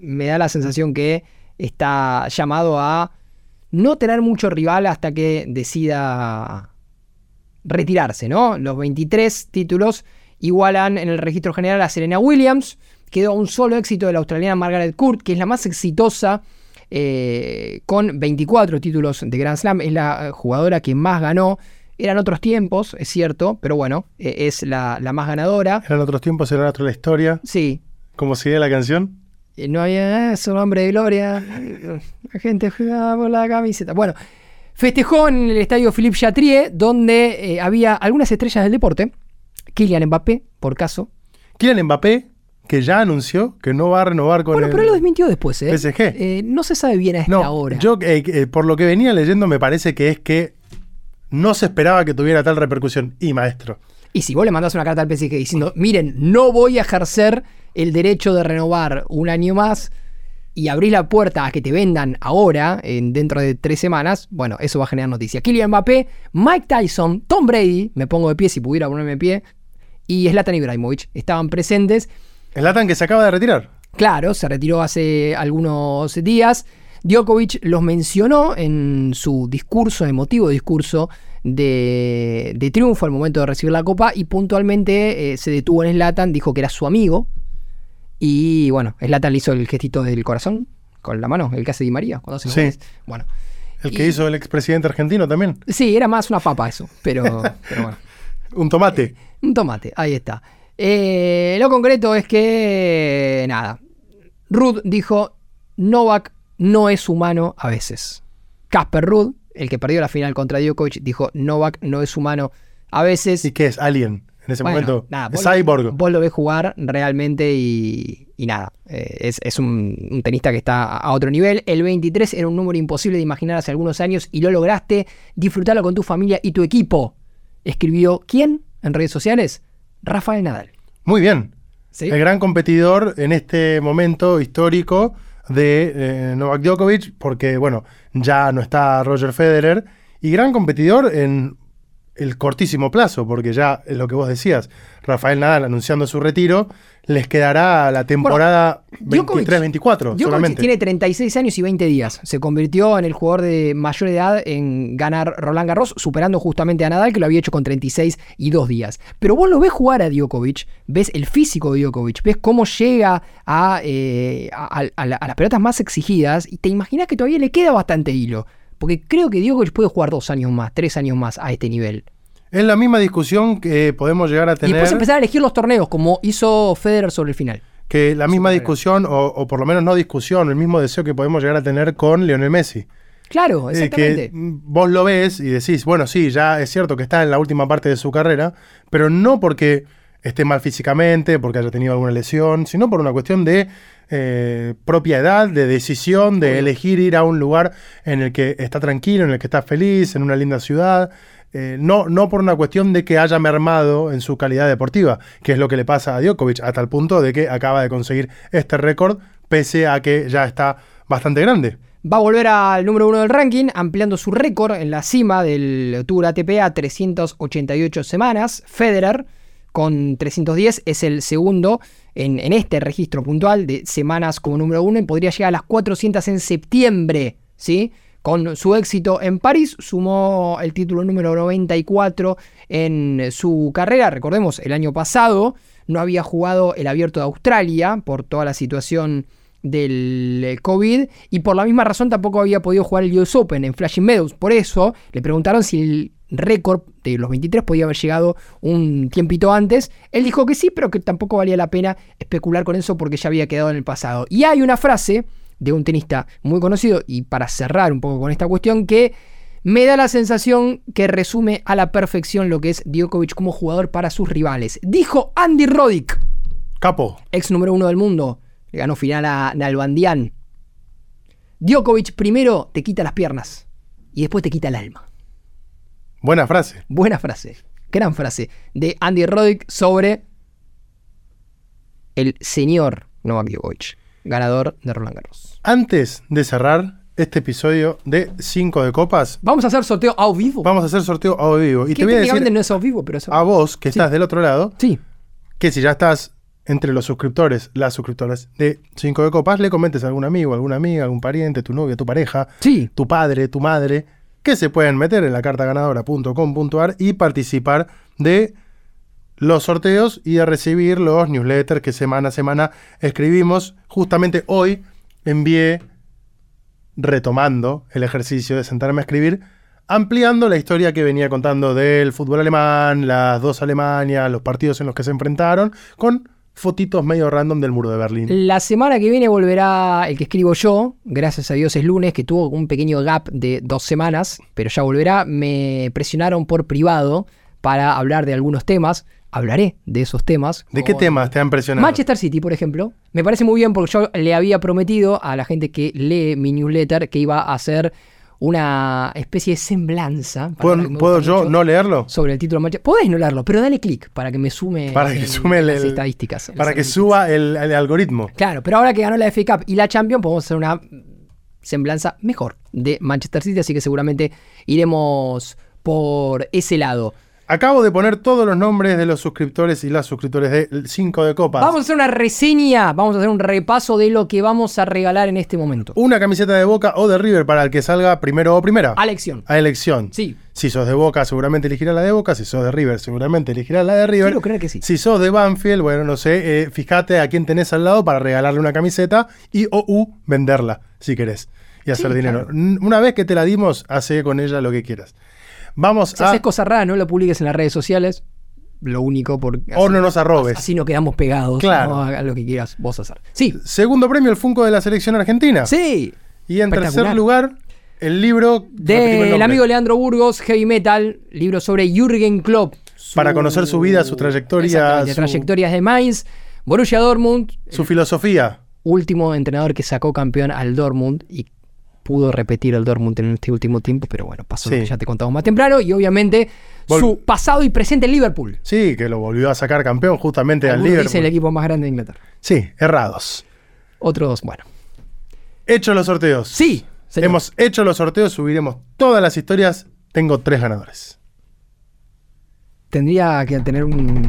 me da la sensación que está llamado a no tener mucho rival hasta que decida retirarse, ¿no? Los 23 títulos igualan en el registro general a Serena Williams. Quedó un solo éxito de la australiana Margaret Court, que es la más exitosa eh, con 24 títulos de Grand Slam. Es la jugadora que más ganó. Eran otros tiempos, es cierto, pero bueno, eh, es la, la más ganadora. Eran otros tiempos, era otra la historia. Sí, ¿Cómo sigue la canción? Eh, no había solo hombre de gloria. La gente jugaba por la camiseta. Bueno, festejó en el estadio Philippe Chatrier, donde eh, había algunas estrellas del deporte. Kylian Mbappé, por caso. Kylian Mbappé, que ya anunció que no va a renovar con Bueno, el pero él lo desmintió después, ¿eh? PSG. Eh, no se sabe bien a esta No, hora. yo eh, por lo que venía leyendo me parece que es que no se esperaba que tuviera tal repercusión. Y maestro, Y si vos le mandás una carta al PSG diciendo, miren, no voy a ejercer el derecho de renovar un año más y abrís la puerta a que te vendan ahora, en, dentro de tres semanas, bueno, eso va a generar noticia. Kylian Mbappé, Mike Tyson, Tom Brady, me pongo de pie si pudiera ponerme de pie, y Zlatan Ibrahimovic estaban presentes. Latan que se acaba de retirar. Claro, se retiró hace algunos días. Djokovic los mencionó en su discurso, emotivo discurso de, de triunfo al momento de recibir la copa y puntualmente eh, se detuvo en Slatan, dijo que era su amigo y bueno, Slatan le hizo el gestito del corazón con la mano, el que hace Di María cuando hace Sí. Bueno, El que Y- hizo el expresidente argentino también. sí, era más una papa eso, pero, pero bueno. Un tomate. Un tomate, ahí está. Eh, lo concreto es que, nada, Ruth dijo, Novak no es humano a veces. Casper Ruud, el que perdió la final contra Djokovic, dijo Novak no es humano a veces. ¿Y qué es? Alien. En ese Bueno, momento. nada, vos- Cyborg. Vos lo ves jugar realmente y, y nada. eh, es es un, un tenista que está a- otro nivel. El 23 era un número imposible de imaginar hace algunos años y lo lograste. Disfrutarlo con tu familia y tu equipo. Escribió ¿quién? En redes sociales. Rafael Nadal. Muy bien. ¿Sí? El gran competidor en este momento histórico de eh, Novak Djokovic, porque bueno, ya no está Roger Federer, y gran competidor en el cortísimo plazo, porque ya lo que vos decías, Rafael Nadal anunciando su retiro, les quedará la temporada Djokovic- 23-24 Djokovic solamente. tiene 36 años y 20 días. Se convirtió en el jugador de mayor edad en ganar Roland Garros, superando justamente a Nadal, que lo había hecho con 36 y 2 días. Pero vos lo ves jugar a Djokovic, ves el físico de Djokovic, ves cómo llega a, eh, a- a las pelotas más exigidas y te imaginas que todavía le queda bastante hilo. Porque creo que Djokovic puede jugar dos años más, tres años más a este nivel. Es la misma discusión que podemos llegar a Y tener. después empezar a elegir los torneos, como hizo Federer sobre el final. que la misma discusión, o, o por lo menos no discusión, el mismo deseo que podemos llegar a tener con Lionel Messi. Claro, Eh, exactamente. que mm, vos lo ves y decís, bueno, sí, ya es cierto que está en la última parte de su carrera, pero no porque esté mal físicamente, porque haya tenido alguna lesión, sino por una cuestión de eh, propia edad, de decisión, de elegir ir a un lugar en el que está tranquilo, en el que está feliz, en una linda ciudad. eh, no, no por una cuestión de que haya mermado en su calidad deportiva, que es lo que le pasa a Djokovic, a tal punto de que acaba de conseguir este récord, pese a que ya está bastante grande. Va a volver al número uno del ranking, ampliando su récord en la cima del Tour ATP a 388 semanas. Federer, con 310, es el segundo en, este registro puntual de semanas como número uno y podría llegar a las 400 en septiembre, ¿sí? Con su éxito en París, sumó el título número 94 en su carrera. Recordemos, el año pasado no había jugado el abierto de Australia por toda la situación del eh, COVID y por la misma razón tampoco había podido jugar el US Open en Flushing Meadows. Por eso le preguntaron si el récord de los 23 podía haber llegado un tiempito antes. Él dijo que sí, pero que tampoco valía la pena especular con eso porque ya había quedado en el pasado. Y hay una frase de un tenista muy conocido y para cerrar un poco con esta cuestión que me da la sensación que resume a la perfección lo que es Djokovic como jugador para sus rivales. Dijo Andy Roddick, Capo. ex número uno del mundo, le ganó final a Nalbandian. Djokovic primero te quita las piernas y después te quita el alma. Buena frase. Buena frase, gran frase de Andy Roddick sobre el señor Novak Djokovic, ganador de Roland Garros. Antes de cerrar este episodio de 5 de copas, Vamos a hacer sorteo a vivo. vamos a hacer sorteo a vivo. Y que te voy a decir no es a vivo, pero es a a vos, que estás del otro lado, Sí, que si ya estás entre los suscriptores, las suscriptoras de 5 de copas, le comentes a algún amigo, alguna amiga, algún pariente, tu novia, tu pareja, sí. tu padre, tu madre, que se pueden meter en la cartaganadora.com.ar y participar de los sorteos y de recibir los newsletters que semana a semana escribimos. Justamente hoy envié, retomando el ejercicio de sentarme a escribir, ampliando la historia que venía contando del fútbol alemán, las dos Alemanias, los partidos en los que se enfrentaron, con fotitos medio random del muro de Berlín. La semana que viene volverá el que escribo yo, gracias a Dios es lunes, que tuvo un pequeño gap de dos semanas, pero ya volverá. Me presionaron por privado para hablar de algunos temas. Hablaré de esos temas. ¿De qué temas te han impresionado? Manchester City, por ejemplo. Me parece muy bien porque yo le había prometido a la gente que lee mi newsletter que iba a hacer una especie de semblanza. ¿Puedo, puedo yo no leerlo? Sobre el título de Manchester. Podés no leerlo, pero dale clic para que me sume, Para que en sume el- las estadísticas. las Para que suba el, el algoritmo. Claro, pero ahora que ganó la FA Cup y la Champions, podemos hacer una semblanza mejor de Manchester City, así que seguramente iremos por ese lado. Acabo de poner todos los nombres de los suscriptores y las suscriptores de 5 de copas. Vamos a hacer una reseña, vamos a hacer un repaso de lo que vamos a regalar en este momento. Una camiseta de Boca o de River para el que salga primero o primera. A lección. A elección. Sí. Si sos de Boca, seguramente elegirás la de Boca. Si sos de River, seguramente elegirás la de River. Quiero creer que sí. Si sos de Banfield, bueno, no sé, eh, fíjate a quién tenés al lado para regalarle una camiseta y o u venderla, si querés. Y hacer Sí, dinero. claro. Una vez que te la dimos, hace con ella lo que quieras. Vamos Si a... haces cosas raras, no lo publiques en las redes sociales. Lo único porque O no nos arrobes. así no quedamos pegados. Claro. ¿no? Haga lo que quieras vos hacer. Sí. Segundo premio, el Funko de la selección argentina. Sí. Y en tercer lugar, el libro Del amigo Leandro Burgos, Heavy Metal, libro sobre Jürgen Klopp. su- Para conocer su vida, su trayectoria, su- trayectorias de Mainz, Borussia Dortmund, su filosofía. último entrenador que sacó campeón al Dortmund y pudo repetir el Dortmund en este último tiempo, pero bueno, pasó lo que ya te contamos más temprano y obviamente Vol- su pasado y presente en Liverpool. Sí, que lo volvió a sacar campeón justamente al Liverpool. dicen el equipo más grande de Inglaterra. Sí, errados. Otros, bueno. Hecho los sorteos. Sí, señor. Hemos hecho los sorteos, subiremos todas las historias. Tengo tres ganadores. Tendría que tener un...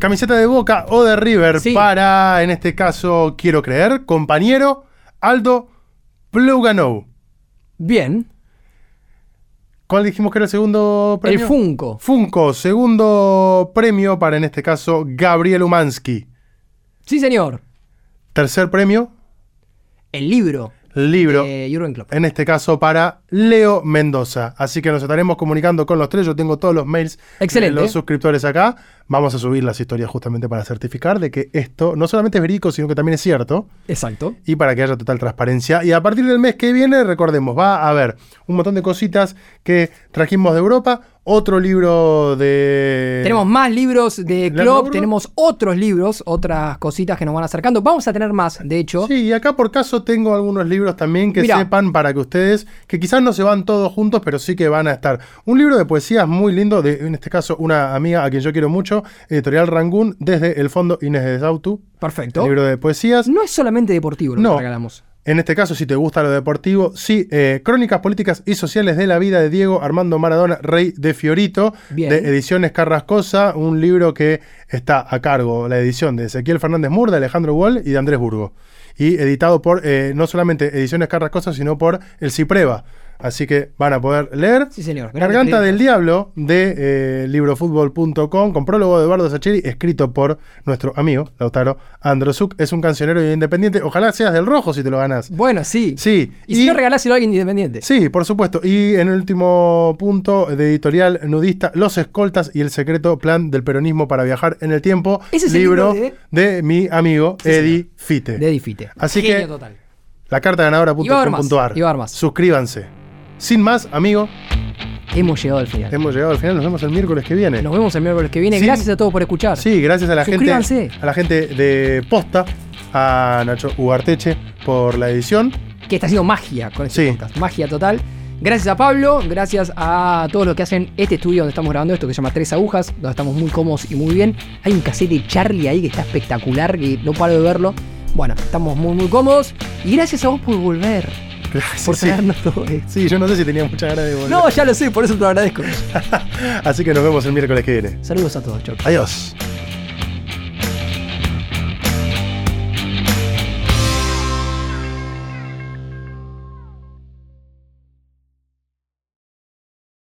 Camiseta de Boca o de River Sí. para, en este caso, quiero creer, compañero Aldo Pluganov. Bien. ¿Cuál dijimos que era el segundo premio? El Funko. Funko, segundo premio para, en este caso, Gabriel Umansky. Sí, señor. Tercer premio, El libro. libro. de Jürgen Klopp. en este caso para Leo Mendoza. Así que nos estaremos comunicando con los tres. Yo tengo todos los mails Excelente. de los suscriptores acá. Vamos a subir las historias justamente para certificar de que esto no solamente es verídico, sino que también es cierto. Exacto. Y para que haya total transparencia. Y a partir del mes que viene, recordemos, va a haber un montón de cositas que trajimos de Europa. Otro libro de... Tenemos más libros de ¿Leandro Klopp, tenemos otros libros, otras cositas que nos van acercando. Vamos a tener más, de hecho. Sí, y acá por caso tengo algunos libros también que Mirá. sepan para que ustedes, que quizás no se van todos juntos, pero sí que van a estar. Un libro de poesías muy lindo, de, en este caso una amiga a quien yo quiero mucho, Editorial Rangún, desde el fondo Inés de Sautu. Perfecto. Libro de poesías. No es solamente deportivo lo No. que regalamos. En este caso, si te gusta lo deportivo, sí, eh, Crónicas Políticas y Sociales de la Vida de Diego Armando Maradona, Rey de Fiorito, Bien. de Ediciones Carrascosa, un libro que está a cargo, la edición de Ezequiel Fernández Mur, de Alejandro Wall y de Andrés Burgo. Y editado por, eh, no solamente Ediciones Carrascosa, sino por el Cipreva. Así que van a poder leer. Sí, señor. Garganta del Diablo de eh, librofutbol.com con prólogo de Eduardo Sacheri, escrito por nuestro amigo Lautaro Androsuk. Es un cancionero independiente. Ojalá seas del rojo si te lo ganas. Bueno, sí. Sí, Y, si no, regaláselo a alguien independiente. Sí, por supuesto. Y en el último punto de editorial nudista, Los Escoltas y el secreto plan del peronismo para viajar en el tiempo. Ese es el libro libro de... mi amigo Sí, Eddie Fite. De. Así Genio que- total. La carta ganadora.com.ar. Suscríbanse. Sin más, amigo, Hemos llegado al final. hemos llegado al final. Nos vemos el miércoles que viene. Nos vemos el miércoles que viene. Sí. Gracias a todos por escuchar. Sí, gracias a la gente, Suscríbanse. a la gente de Posta, a Nacho Ugarteche por la edición. Que está haciendo magia con este Sí. podcast. Magia total. Gracias a Pablo, gracias a todos los que hacen este estudio donde estamos grabando esto que se llama Tres Agujas, donde estamos muy cómodos y muy bien. Hay un cassette de Charlie ahí que está espectacular, que no paro de verlo. Bueno, estamos muy muy cómodos. Y gracias a vos por volver, Por sí. traernos todo esto. Sí, yo no sé si tenía mucha ganas de volver. No, ya lo sé, por eso te lo agradezco. Así que nos vemos el miércoles que viene. Saludos a todos, chau. Adiós.